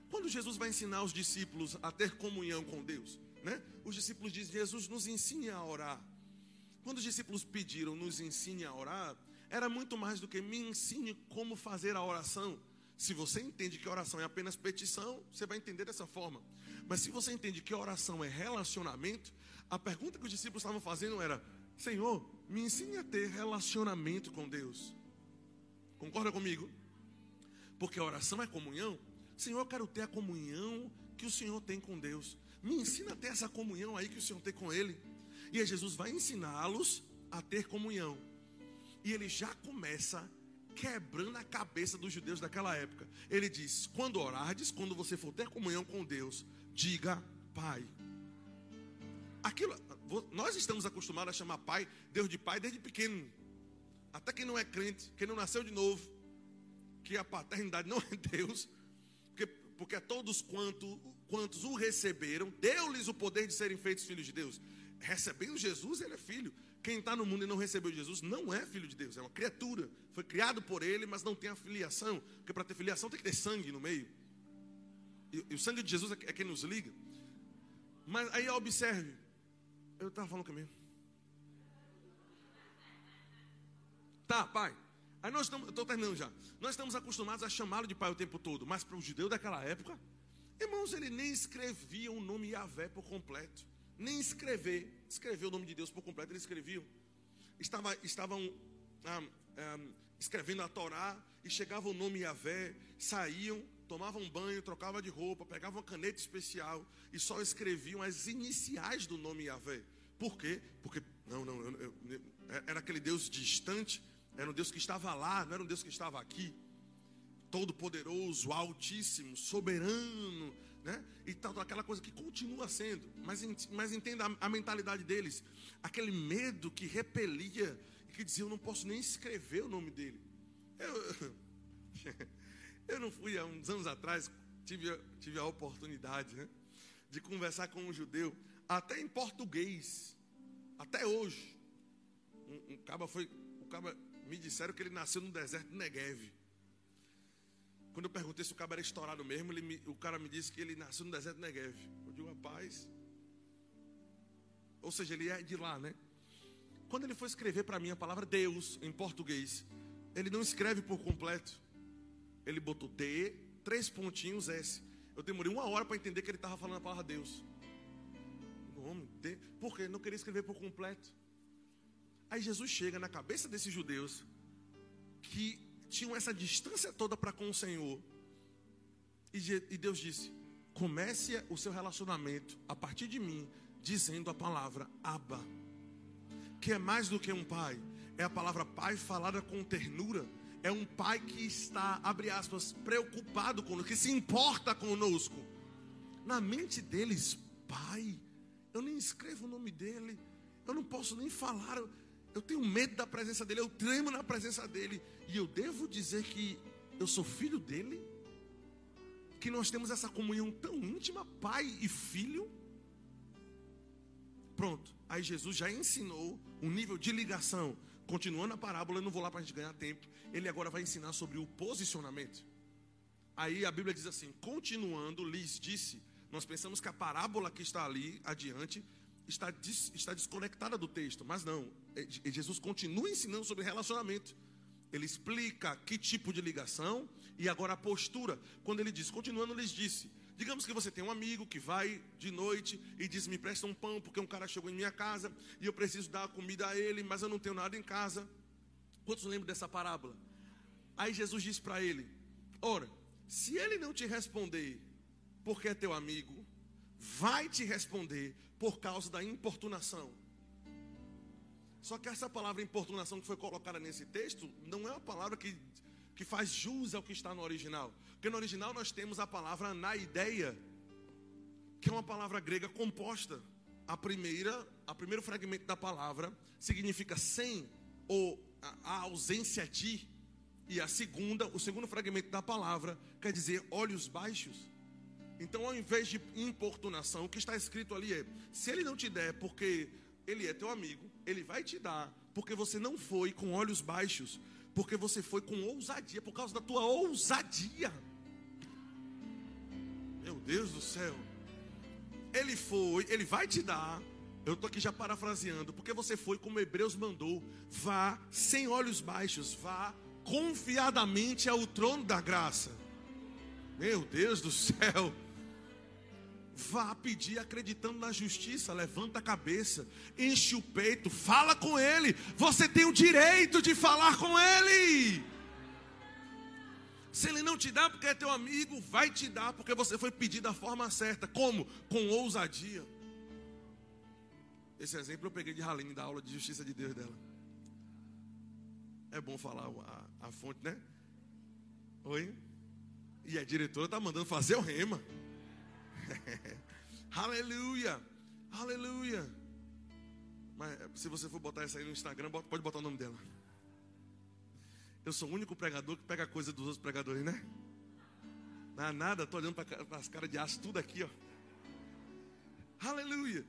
Quando Jesus vai ensinar os discípulos a ter comunhão com Deus, né? Os discípulos dizem: Jesus nos ensine a orar. Quando os discípulos pediram, nos ensine a orar, era muito mais do que me ensine como fazer a oração. Se você entende que oração é apenas petição, você vai entender dessa forma. Mas se você entende que oração é relacionamento, a pergunta que os discípulos estavam fazendo era: Senhor, me ensine a ter relacionamento com Deus. Concorda comigo? Porque a oração é comunhão. Senhor, eu quero ter a comunhão que o Senhor tem com Deus. Me ensina a ter essa comunhão aí que o Senhor tem com Ele. E aí Jesus vai ensiná-los a ter comunhão. E ele já começa quebrando a cabeça dos judeus daquela época. Ele diz: quando orardes, quando você for ter comunhão com Deus, diga Pai. Aquilo, nós estamos acostumados a chamar Pai, Deus de Pai desde pequeno. Até quem não é crente, quem não nasceu de novo, que a paternidade não é Deus, Porque a todos quanto, quantos o receberam, deu-lhes o poder de serem feitos filhos de Deus. Recebendo Jesus, ele é filho. Quem está no mundo e não recebeu Jesus não é filho de Deus, é uma criatura. Foi criado por ele, mas não tem a filiação. Porque para ter filiação tem que ter sangue no meio. E, e o sangue de Jesus é, é quem nos liga. Mas aí observe. Eu estava falando comigo. Tá, pai. Aí nós estamos, estou terminando já. Nós estamos acostumados a chamá-lo de pai o tempo todo, mas para o judeu daquela época, irmãos, ele nem escrevia o nome Yahvé por completo, nem escrever, escrever o nome de Deus por completo, ele escrevia. Estava, estavam ah, ah, escrevendo a Torá e chegava o nome Yahvé, saíam, tomavam banho, trocavam de roupa, pegavam uma caneta especial e só escreviam as iniciais do nome Yahvé. Por quê? Porque, não, não, eu, eu, eu, era aquele Deus distante era um Deus que estava lá, não era um Deus que estava aqui. Todo-poderoso, altíssimo, soberano, né? E tal, aquela coisa que continua sendo. Mas, mas entenda a, a mentalidade deles. Aquele medo que repelia e que dizia: Eu não posso nem escrever o nome dele. Eu, eu não fui há uns anos atrás, tive, tive a oportunidade né, de conversar com um judeu, até em português, até hoje. Um, um caba foi, o caba me disseram que ele nasceu no deserto de Negev. Quando eu perguntei se o cara era estourado mesmo, me, o cara me disse que ele nasceu no deserto de Negev. Eu digo, rapaz. Ou seja, ele é de lá, né? Quando ele foi escrever para mim a palavra Deus em português, ele não escreve por completo. Ele botou D, três pontinhos S. Eu demorei uma hora para entender que ele estava falando a palavra Deus. Homem, por quê? Não queria escrever por completo. Aí Jesus chega na cabeça desses judeus que tinham essa distância toda para com o Senhor. E Deus disse: comece o seu relacionamento a partir de mim, dizendo a palavra Abba, que é mais do que um pai, é a palavra pai falada com ternura. É um pai que está, abre aspas, preocupado conosco, que se importa conosco. Na mente deles, pai, eu nem escrevo o nome dele, eu não posso nem falar eu tenho medo da presença dele, eu tremo na presença dele. E eu devo dizer que eu sou filho dele? Que nós temos essa comunhão tão íntima, pai e filho? Pronto, aí Jesus já ensinou um nível de ligação. Continuando a parábola, eu não vou lá para a gente ganhar tempo. Ele agora vai ensinar sobre o posicionamento. Aí a Bíblia diz assim: continuando, lhes disse. Nós pensamos que a parábola que está ali adiante está, des, está desconectada do texto, mas não. Jesus continua ensinando sobre relacionamento. Ele explica que tipo de ligação e agora a postura. Quando ele diz, continuando, lhes disse: Digamos que você tem um amigo que vai de noite e diz: Me presta um pão, porque um cara chegou em minha casa e eu preciso dar comida a ele, mas eu não tenho nada em casa. Quantos lembram dessa parábola? Aí Jesus disse para ele: Ora, se ele não te responder, porque é teu amigo, vai te responder por causa da importunação. Só que essa palavra importunação que foi colocada nesse texto não é uma palavra que, que faz jus ao que está no original. Porque no original nós temos a palavra na ideia, que é uma palavra grega composta. A primeira, a primeiro fragmento da palavra significa sem ou a, a ausência de. E a segunda, o segundo fragmento da palavra quer dizer olhos baixos. Então, ao invés de importunação, o que está escrito ali é: se ele não te der porque ele é teu amigo, ele vai te dar, porque você não foi com olhos baixos, porque você foi com ousadia, por causa da tua ousadia. Meu Deus do céu. Ele foi, ele vai te dar. Eu estou aqui já parafraseando, porque você foi como Hebreus mandou. Vá sem olhos baixos, vá confiadamente ao trono da graça. Meu Deus do céu. Vá pedir acreditando na justiça, levanta a cabeça, enche o peito, fala com ele. Você tem o direito de falar com ele. Se ele não te dá porque é teu amigo, vai te dar porque você foi pedir da forma certa. Como? Com ousadia. Esse exemplo eu peguei de Haline da aula de justiça de Deus dela. É bom falar a, a fonte, né? Oi? E a diretora está mandando fazer o rema. aleluia, aleluia. Mas se você for botar isso aí no Instagram, pode botar o nome dela. Eu sou o único pregador que pega coisa dos outros pregadores, né? Não, nada, estou olhando para as caras de aço, tudo aqui, ó. Aleluia.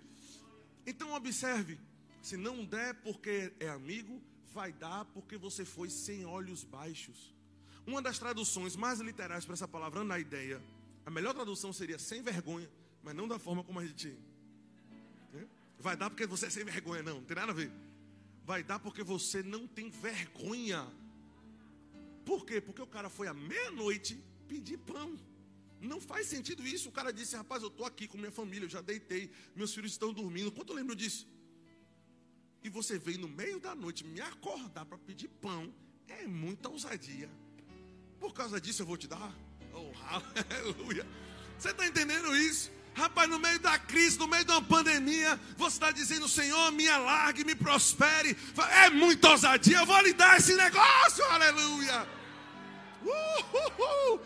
Então observe, se não der porque é amigo, vai dar porque você foi sem olhos baixos. Uma das traduções mais literais para essa palavra na ideia, a melhor tradução seria sem vergonha, mas não da forma como a gente. Né? Vai dar porque você é sem vergonha, não, não tem nada a ver. Vai dar porque você não tem vergonha. Por quê? Porque o cara foi à meia-noite pedir pão. Não faz sentido isso. O cara disse: Rapaz, eu estou aqui com minha família, eu já deitei, meus filhos estão dormindo. Quanto eu lembro disso? E você veio no meio da noite me acordar para pedir pão. É muita ousadia. Por causa disso eu vou te dar. Oh, aleluia. Você está entendendo isso? Rapaz, no meio da crise, no meio de uma pandemia, você está dizendo, Senhor, me alargue, me prospere. É muita ousadia, eu vou lhe dar esse negócio, aleluia. Uh, uh, uh.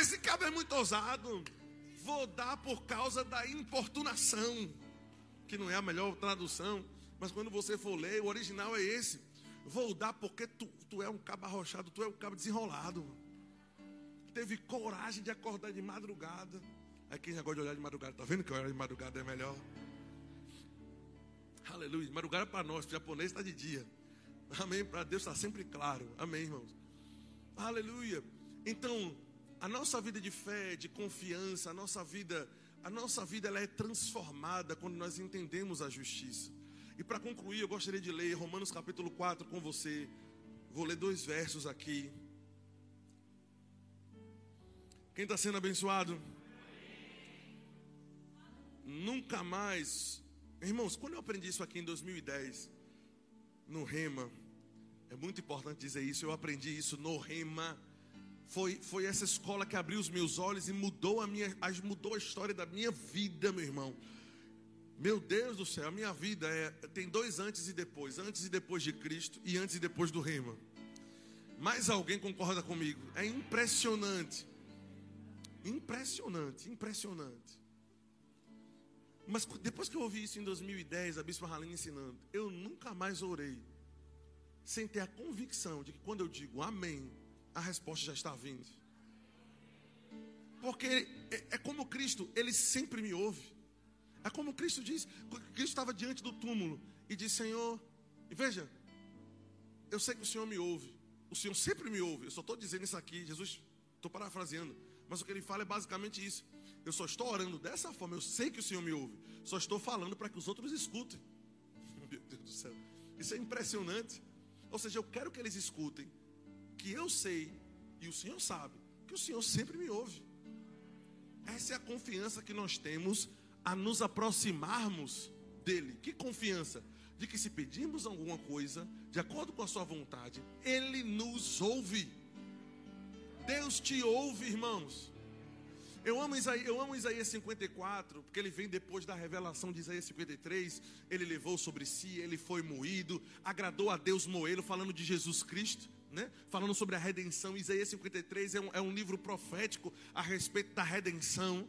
Esse cabo é muito ousado. Vou dar por causa da importunação, que não é a melhor tradução, mas quando você for ler, o original é esse. Vou dar porque tu, tu é um cabo arrochado, tu é um cabo desenrolado. Teve coragem de acordar de madrugada. Aí quem já gosta de olhar de madrugada, tá vendo que olhar de madrugada é melhor? Aleluia. Madrugada para nós, o japonês está de dia. Amém. Para Deus está sempre claro. Amém, irmãos. Aleluia. Então, a nossa vida de fé, de confiança, a nossa vida, a nossa vida ela é transformada quando nós entendemos a justiça. E para concluir, eu gostaria de ler Romanos capítulo 4 com você. Vou ler dois versos aqui. Quem está sendo abençoado? Nunca mais. Irmãos, quando eu aprendi isso aqui em 2010, no Rema, é muito importante dizer isso, eu aprendi isso no Rema foi, foi essa escola que abriu os meus olhos e mudou a minha, mudou a história da minha vida, meu irmão. Meu Deus do céu, a minha vida é, tem dois antes e depois, antes e depois de Cristo e antes e depois do rema. Mais alguém concorda comigo? É impressionante. Impressionante, impressionante. Mas depois que eu ouvi isso em 2010, a Bispa Halina ensinando, eu nunca mais orei sem ter a convicção de que quando eu digo amém, a resposta já está vindo. Porque é, é como Cristo, ele sempre me ouve. É como Cristo diz, Cristo estava diante do túmulo e disse: Senhor, e veja, eu sei que o Senhor me ouve, o Senhor sempre me ouve. Eu só estou dizendo isso aqui, Jesus, estou parafraseando, mas o que ele fala é basicamente isso. Eu só estou orando dessa forma, eu sei que o Senhor me ouve, só estou falando para que os outros escutem. Meu Deus do céu, isso é impressionante. Ou seja, eu quero que eles escutem, que eu sei e o Senhor sabe que o Senhor sempre me ouve. Essa é a confiança que nós temos a nos aproximarmos dele. Que confiança? De que se pedirmos alguma coisa, de acordo com a sua vontade, ele nos ouve. Deus te ouve, irmãos. Eu amo, Isaías, eu amo Isaías 54, porque ele vem depois da revelação de Isaías 53. Ele levou sobre si, ele foi moído, agradou a Deus moê-lo, falando de Jesus Cristo né? falando sobre a redenção. Isaías 53 é um, é um livro profético a respeito da redenção.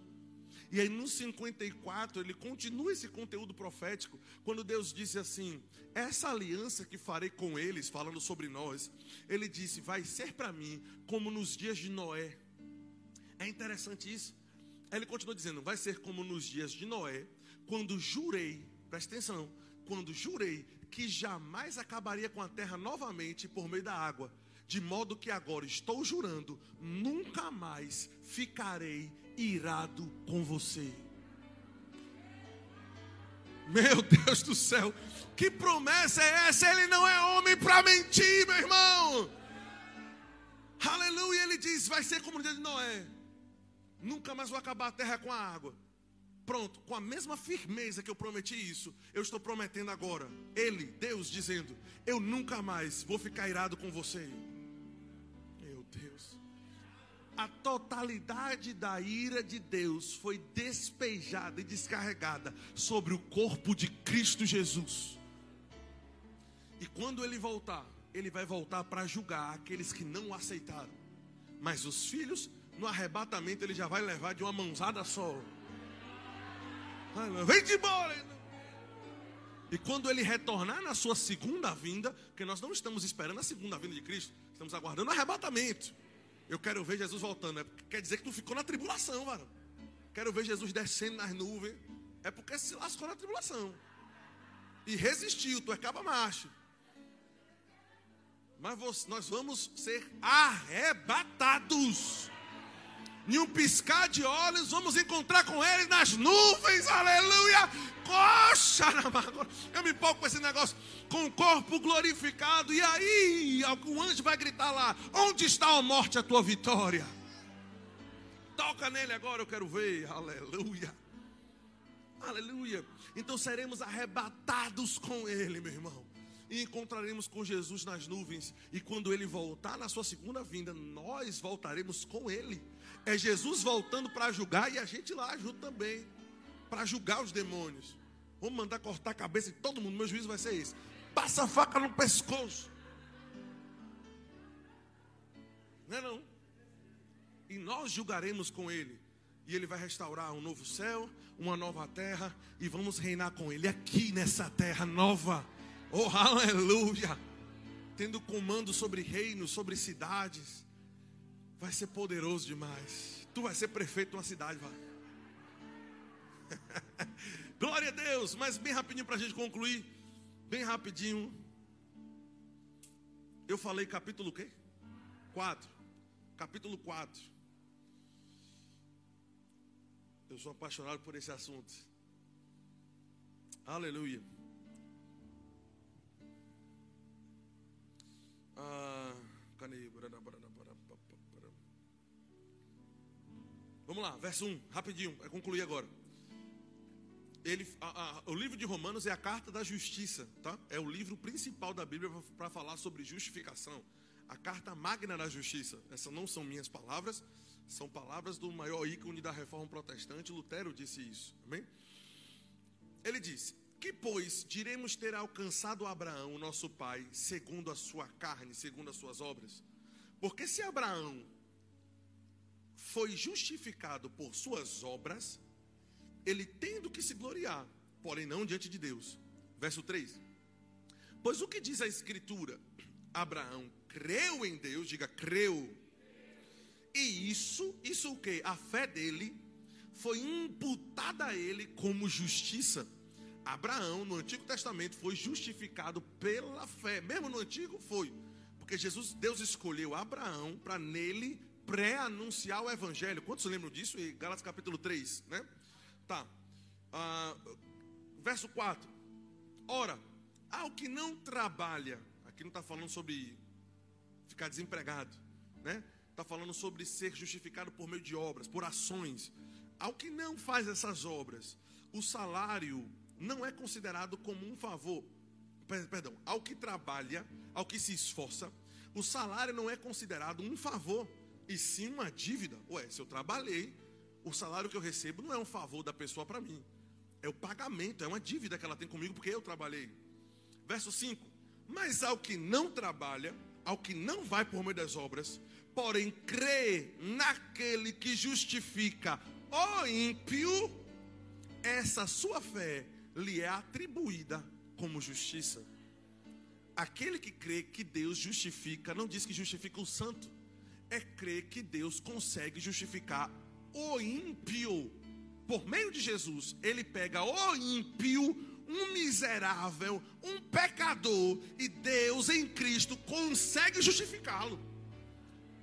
E aí no 54 ele continua esse conteúdo profético, quando Deus disse assim: Essa aliança que farei com eles, falando sobre nós, ele disse: Vai ser para mim como nos dias de Noé. É interessante isso. Ele continua dizendo: Vai ser como nos dias de Noé, quando jurei, presta atenção, quando jurei que jamais acabaria com a terra novamente por meio da água, de modo que agora estou jurando, nunca mais ficarei irado com você. Meu Deus do céu, que promessa é essa? Ele não é homem para mentir, meu irmão. Aleluia, ele diz: vai ser como no dia de Noé. Nunca mais vou acabar a terra com a água. Pronto, com a mesma firmeza que eu prometi isso, eu estou prometendo agora. Ele, Deus, dizendo: Eu nunca mais vou ficar irado com você. Meu Deus. A totalidade da ira de Deus foi despejada e descarregada sobre o corpo de Cristo Jesus. E quando ele voltar, ele vai voltar para julgar aqueles que não o aceitaram. Mas os filhos, no arrebatamento, ele já vai levar de uma mãozada só. Vem de embora. E quando ele retornar na sua segunda vinda, porque nós não estamos esperando a segunda vinda de Cristo, estamos aguardando o arrebatamento. Eu quero ver Jesus voltando. É quer dizer que tu ficou na tribulação, mano. Quero ver Jesus descendo nas nuvens. É porque se lascou na tribulação. E resistiu, tu é caba macho. Mas nós vamos ser arrebatados. Em um piscar de olhos, vamos encontrar com Ele nas nuvens, aleluia. Eu me empolgo com esse negócio, com o corpo glorificado. E aí, o anjo vai gritar lá: Onde está a morte, a tua vitória? Toca nele agora, eu quero ver, aleluia. Aleluia. Então seremos arrebatados com Ele, meu irmão e encontraremos com Jesus nas nuvens. E quando ele voltar na sua segunda vinda, nós voltaremos com ele. É Jesus voltando para julgar e a gente lá junto também, para julgar os demônios. Vamos mandar cortar a cabeça de todo mundo. Meu juízo vai ser esse: passa a faca no pescoço. Não é não? E nós julgaremos com ele. E ele vai restaurar um novo céu, uma nova terra. E vamos reinar com ele aqui nessa terra nova. Oh, aleluia! Tendo comando sobre reinos, sobre cidades. Vai ser poderoso demais. Tu vai ser prefeito de uma cidade, vai. Glória a Deus. Mas bem rapidinho para a gente concluir. Bem rapidinho. Eu falei capítulo quê? 4. Capítulo 4. Eu sou apaixonado por esse assunto. Aleluia. Ah, Vamos lá, verso 1, rapidinho, vai concluir agora. Ele, a, a, o livro de Romanos é a carta da justiça, tá? É o livro principal da Bíblia para falar sobre justificação. A carta magna da justiça. Essas não são minhas palavras, são palavras do maior ícone da reforma protestante, Lutero disse isso. Amém? Ele disse: que, pois, diremos ter alcançado Abraão, nosso pai, segundo a sua carne, segundo as suas obras? Porque se Abraão foi justificado por suas obras, ele tendo que se gloriar, porém não diante de Deus. Verso 3. Pois o que diz a Escritura? Abraão creu em Deus, diga creu. E isso, isso o que? A fé dele foi imputada a ele como justiça. Abraão, no Antigo Testamento, foi justificado pela fé. Mesmo no Antigo, foi. Porque Jesus, Deus escolheu Abraão para nele pré-anunciar o Evangelho. Quantos lembram disso? Em capítulo 3, né? Tá. Ah, verso 4. Ora, ao que não trabalha, aqui não está falando sobre ficar desempregado, né? Está falando sobre ser justificado por meio de obras, por ações. Ao que não faz essas obras, o salário não é considerado como um favor. Perdão, ao que trabalha, ao que se esforça, o salário não é considerado um favor, e sim uma dívida. Ué, se eu trabalhei, o salário que eu recebo não é um favor da pessoa para mim, é o pagamento, é uma dívida que ela tem comigo porque eu trabalhei. Verso 5: Mas ao que não trabalha, ao que não vai por meio das obras, porém crê naquele que justifica o ímpio, essa sua fé lhe é atribuída como justiça. Aquele que crê que Deus justifica, não diz que justifica o santo, é crer que Deus consegue justificar o ímpio. Por meio de Jesus, ele pega o ímpio, um miserável, um pecador, e Deus em Cristo consegue justificá-lo.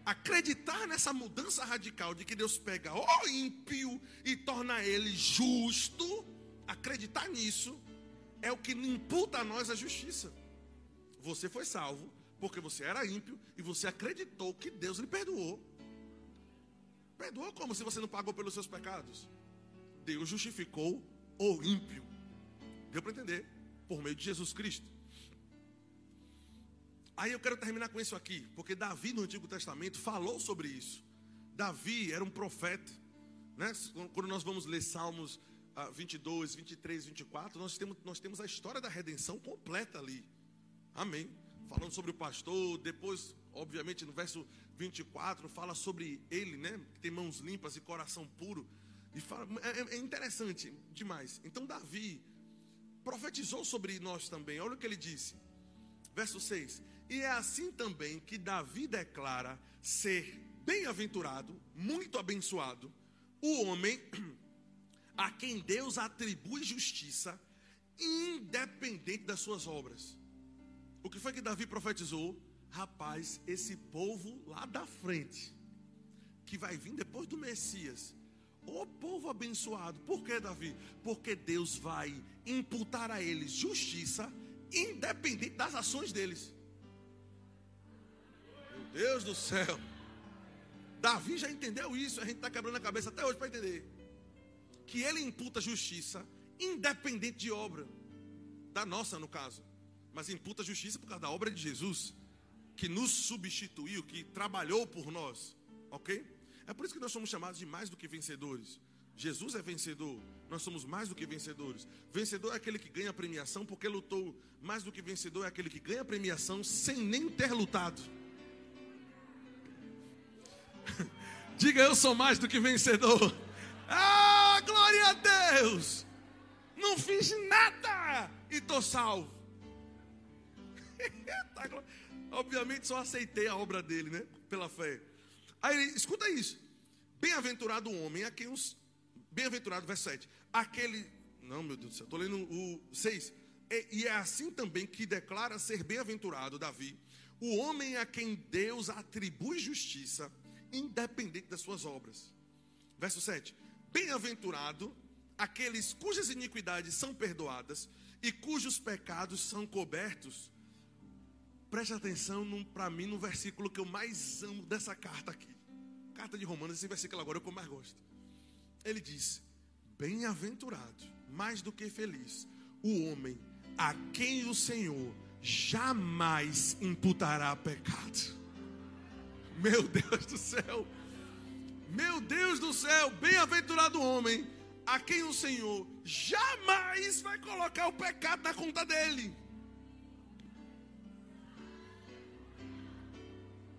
Acreditar nessa mudança radical de que Deus pega o ímpio e torna ele justo acreditar nisso é o que imputa a nós a justiça. Você foi salvo porque você era ímpio e você acreditou que Deus lhe perdoou. Perdoou como se você não pagou pelos seus pecados? Deus justificou o ímpio. Deu para entender? Por meio de Jesus Cristo. Aí eu quero terminar com isso aqui, porque Davi no Antigo Testamento falou sobre isso. Davi era um profeta, né? Quando nós vamos ler Salmos 22, 23, 24, nós temos, nós temos a história da redenção completa ali. Amém. Falando sobre o pastor, depois, obviamente, no verso 24, fala sobre ele, né? Que tem mãos limpas e coração puro. E fala, é, é interessante demais. Então, Davi profetizou sobre nós também. Olha o que ele disse. Verso 6. E é assim também que Davi declara ser Bem-aventurado, muito abençoado, o homem a quem Deus atribui justiça, independente das suas obras. O que foi que Davi profetizou? Rapaz, esse povo lá da frente, que vai vir depois do Messias, o povo abençoado. Por que, Davi? Porque Deus vai imputar a eles justiça, independente das ações deles. Meu Deus do céu. Davi já entendeu isso, a gente está quebrando a cabeça até hoje para entender. Que ele imputa justiça, independente de obra, da nossa no caso, mas imputa justiça por causa da obra de Jesus, que nos substituiu, que trabalhou por nós, ok? É por isso que nós somos chamados de mais do que vencedores. Jesus é vencedor, nós somos mais do que vencedores. Vencedor é aquele que ganha a premiação porque lutou. Mais do que vencedor é aquele que ganha a premiação sem nem ter lutado. Diga eu sou mais do que vencedor. Ah, glória a Deus! Não fiz nada e estou salvo. Obviamente só aceitei a obra dele, né? Pela fé. Aí escuta isso. Bem-aventurado o homem a quem os. Bem-aventurado, verso 7. Aquele. Não, meu Deus do céu, estou lendo o 6. E, e é assim também que declara ser bem-aventurado Davi, o homem a quem Deus atribui justiça, independente das suas obras. Verso 7. Bem-aventurado aqueles cujas iniquidades são perdoadas e cujos pecados são cobertos. Preste atenção para mim no versículo que eu mais amo dessa carta aqui. Carta de Romanos, esse versículo agora é o que eu mais gosto. Ele diz: Bem-aventurado, mais do que feliz, o homem a quem o Senhor jamais imputará pecado. Meu Deus do céu, meu Deus do céu, bem-aventurado o homem a quem o Senhor jamais vai colocar o pecado na conta dele.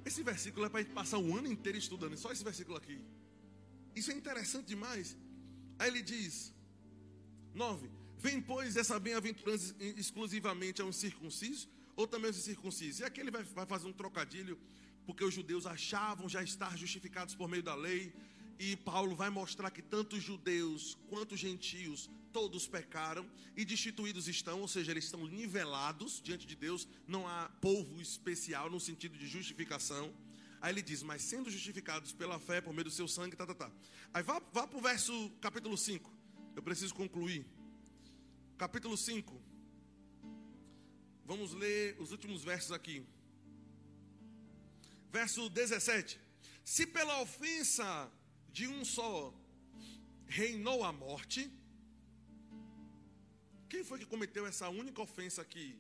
Esse versículo é para passar o ano inteiro estudando, só esse versículo aqui. Isso é interessante demais. Aí ele diz: 9. Vem, pois, essa bem-aventurança exclusivamente a um circunciso, ou também aos incircuncisos. E aqui ele vai, vai fazer um trocadilho, porque os judeus achavam já estar justificados por meio da lei. E Paulo vai mostrar que tanto judeus quanto os gentios todos pecaram e destituídos estão, ou seja, eles estão nivelados diante de Deus, não há povo especial no sentido de justificação. Aí ele diz, mas sendo justificados pela fé, por meio do seu sangue, tá, tá, tá. Aí vá, vá para o verso, capítulo 5. Eu preciso concluir. Capítulo 5. Vamos ler os últimos versos aqui. Verso 17. Se pela ofensa de um só reinou a morte, quem foi que cometeu essa única ofensa aqui?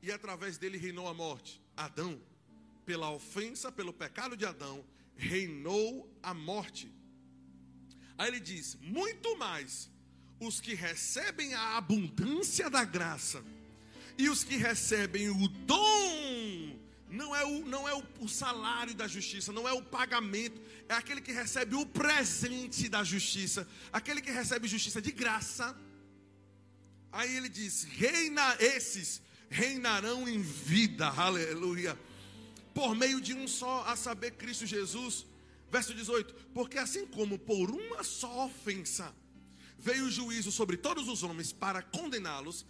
E através dele reinou a morte? Adão. Pela ofensa, pelo pecado de Adão, reinou a morte. Aí ele diz: muito mais os que recebem a abundância da graça e os que recebem o dom, não é o, não é o, o salário da justiça, não é o pagamento, é aquele que recebe o presente da justiça, aquele que recebe justiça de graça. Aí ele diz: reina esses reinarão em vida, aleluia, por meio de um só, a saber, Cristo Jesus. Verso 18: Porque assim como por uma só ofensa veio o juízo sobre todos os homens para condená-los,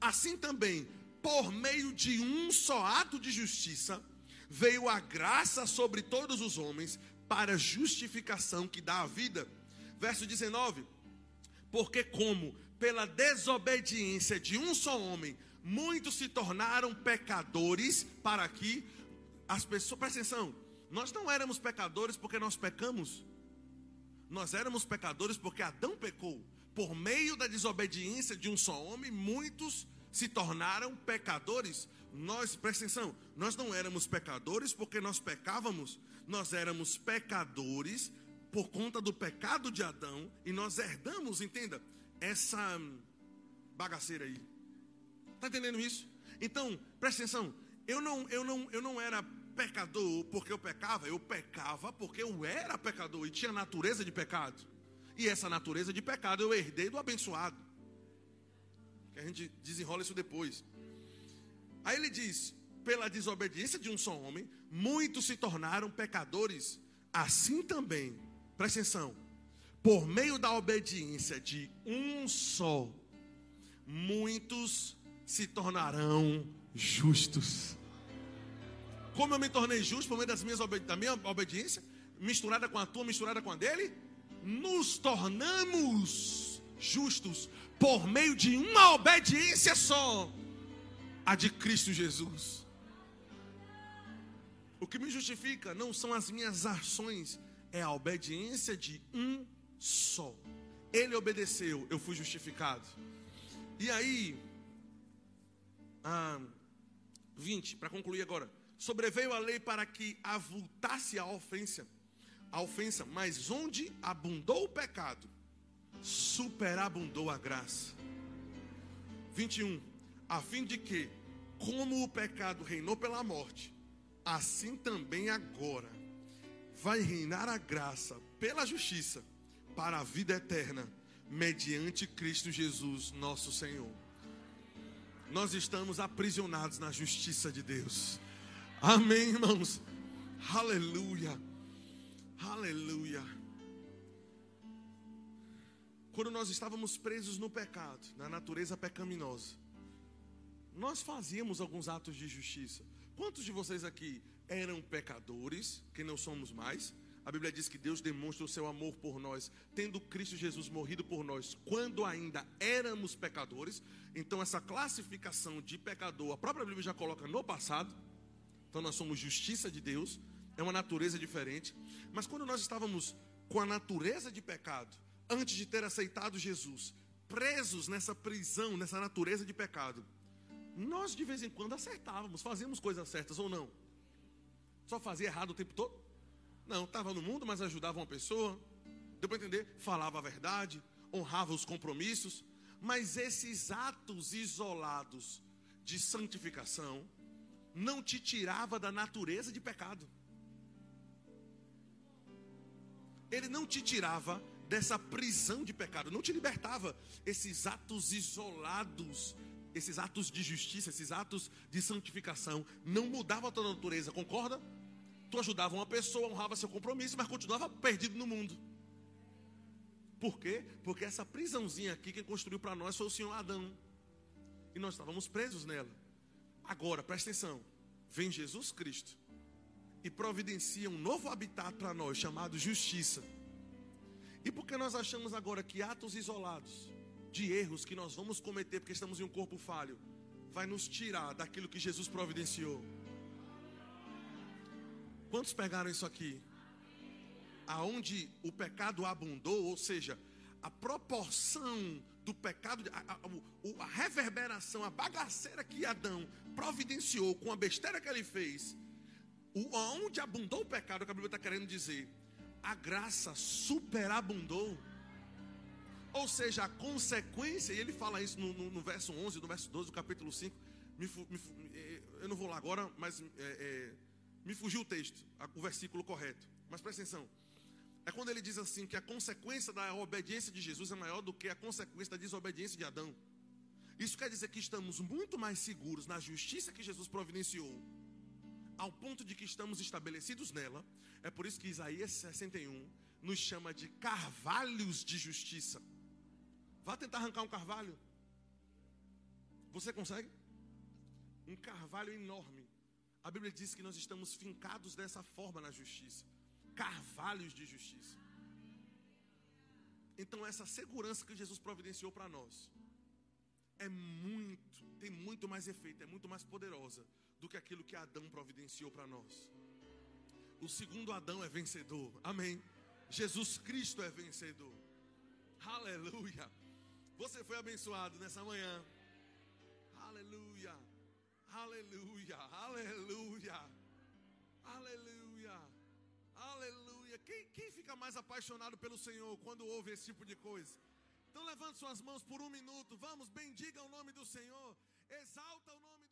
assim também, por meio de um só ato de justiça, veio a graça sobre todos os homens para justificação que dá a vida. Verso 19: Porque como pela desobediência de um só homem, muitos se tornaram pecadores para que as pessoas, presta atenção, nós não éramos pecadores porque nós pecamos, nós éramos pecadores porque Adão pecou. Por meio da desobediência de um só homem, muitos se tornaram pecadores. Nós, presta atenção, nós não éramos pecadores porque nós pecávamos, nós éramos pecadores por conta do pecado de Adão e nós herdamos, entenda, essa bagaceira aí. Está entendendo isso? Então, presta atenção. Eu não, eu não, eu não era pecador porque eu pecava, eu pecava porque eu era pecador e tinha natureza de pecado. E essa natureza de pecado eu herdei do abençoado. Que a gente desenrola isso depois. Aí ele diz: pela desobediência de um só homem, muitos se tornaram pecadores. Assim também, presta atenção, por meio da obediência de um só, muitos se tornarão justos. Como eu me tornei justo por meio das minhas, da minha obediência, misturada com a tua, misturada com a dele, nos tornamos justos por meio de uma obediência só, a de Cristo Jesus. O que me justifica não são as minhas ações, é a obediência de um só. Ele obedeceu, eu fui justificado. E aí, ah, 20, para concluir agora. Sobreveio a lei para que avultasse a ofensa, a ofensa, mas onde abundou o pecado, superabundou a graça. 21. A fim de que, como o pecado reinou pela morte, assim também agora vai reinar a graça pela justiça para a vida eterna, mediante Cristo Jesus, nosso Senhor. Nós estamos aprisionados na justiça de Deus. Amém, irmãos. Aleluia. Aleluia. Quando nós estávamos presos no pecado, na natureza pecaminosa, nós fazíamos alguns atos de justiça. Quantos de vocês aqui eram pecadores, que não somos mais? A Bíblia diz que Deus demonstra o seu amor por nós, tendo Cristo Jesus morrido por nós, quando ainda éramos pecadores. Então, essa classificação de pecador, a própria Bíblia já coloca no passado. Então, nós somos justiça de Deus, é uma natureza diferente. Mas quando nós estávamos com a natureza de pecado, antes de ter aceitado Jesus, presos nessa prisão, nessa natureza de pecado, nós de vez em quando acertávamos, fazíamos coisas certas ou não? Só fazia errado o tempo todo? Não, estava no mundo, mas ajudava uma pessoa. Deu para entender? Falava a verdade, honrava os compromissos. Mas esses atos isolados de santificação não te tirava da natureza de pecado. Ele não te tirava dessa prisão de pecado, não te libertava. Esses atos isolados esses atos de justiça, esses atos de santificação, não mudavam a tua natureza, concorda? Tu ajudava uma pessoa, honrava seu compromisso, mas continuava perdido no mundo. Por quê? Porque essa prisãozinha aqui, quem construiu para nós foi o Senhor Adão. E nós estávamos presos nela. Agora, presta atenção: vem Jesus Cristo e providencia um novo habitat para nós, chamado justiça. E por que nós achamos agora que atos isolados, de erros que nós vamos cometer porque estamos em um corpo falho, vai nos tirar daquilo que Jesus providenciou. Quantos pegaram isso aqui? Aonde o pecado abundou, ou seja, a proporção do pecado, a, a, a, reverberação, a bagaceira que Adão providenciou com a besteira que ele fez, o, aonde abundou o pecado, que a Bíblia está querendo dizer, a graça superabundou. Ou seja, a consequência, e ele fala isso no, no, no verso 11, no verso 12 do capítulo 5. Me, me, eh, eu não vou lá agora, mas é, é, me fugiu o texto, o versículo correto. Mas presta atenção. É quando ele diz assim que a consequência da obediência de Jesus é maior do que a consequência da desobediência de Adão. Isso quer dizer que estamos muito mais seguros na justiça que Jesus providenciou, ao ponto de que estamos estabelecidos nela. É por isso que Isaías 61 nos chama de carvalhos de justiça. Vá tentar arrancar um carvalho. Você consegue? Um carvalho enorme. A Bíblia diz que nós estamos fincados dessa forma na justiça carvalhos de justiça. Então, essa segurança que Jesus providenciou para nós é muito, tem muito mais efeito, é muito mais poderosa do que aquilo que Adão providenciou para nós. O segundo Adão é vencedor, amém. Jesus Cristo é vencedor, aleluia. Você foi abençoado nessa manhã. Aleluia. Aleluia. Aleluia. Aleluia. Aleluia. Quem, quem fica mais apaixonado pelo Senhor quando ouve esse tipo de coisa? Então levante suas mãos por um minuto. Vamos, bendiga o nome do Senhor. Exalta o nome.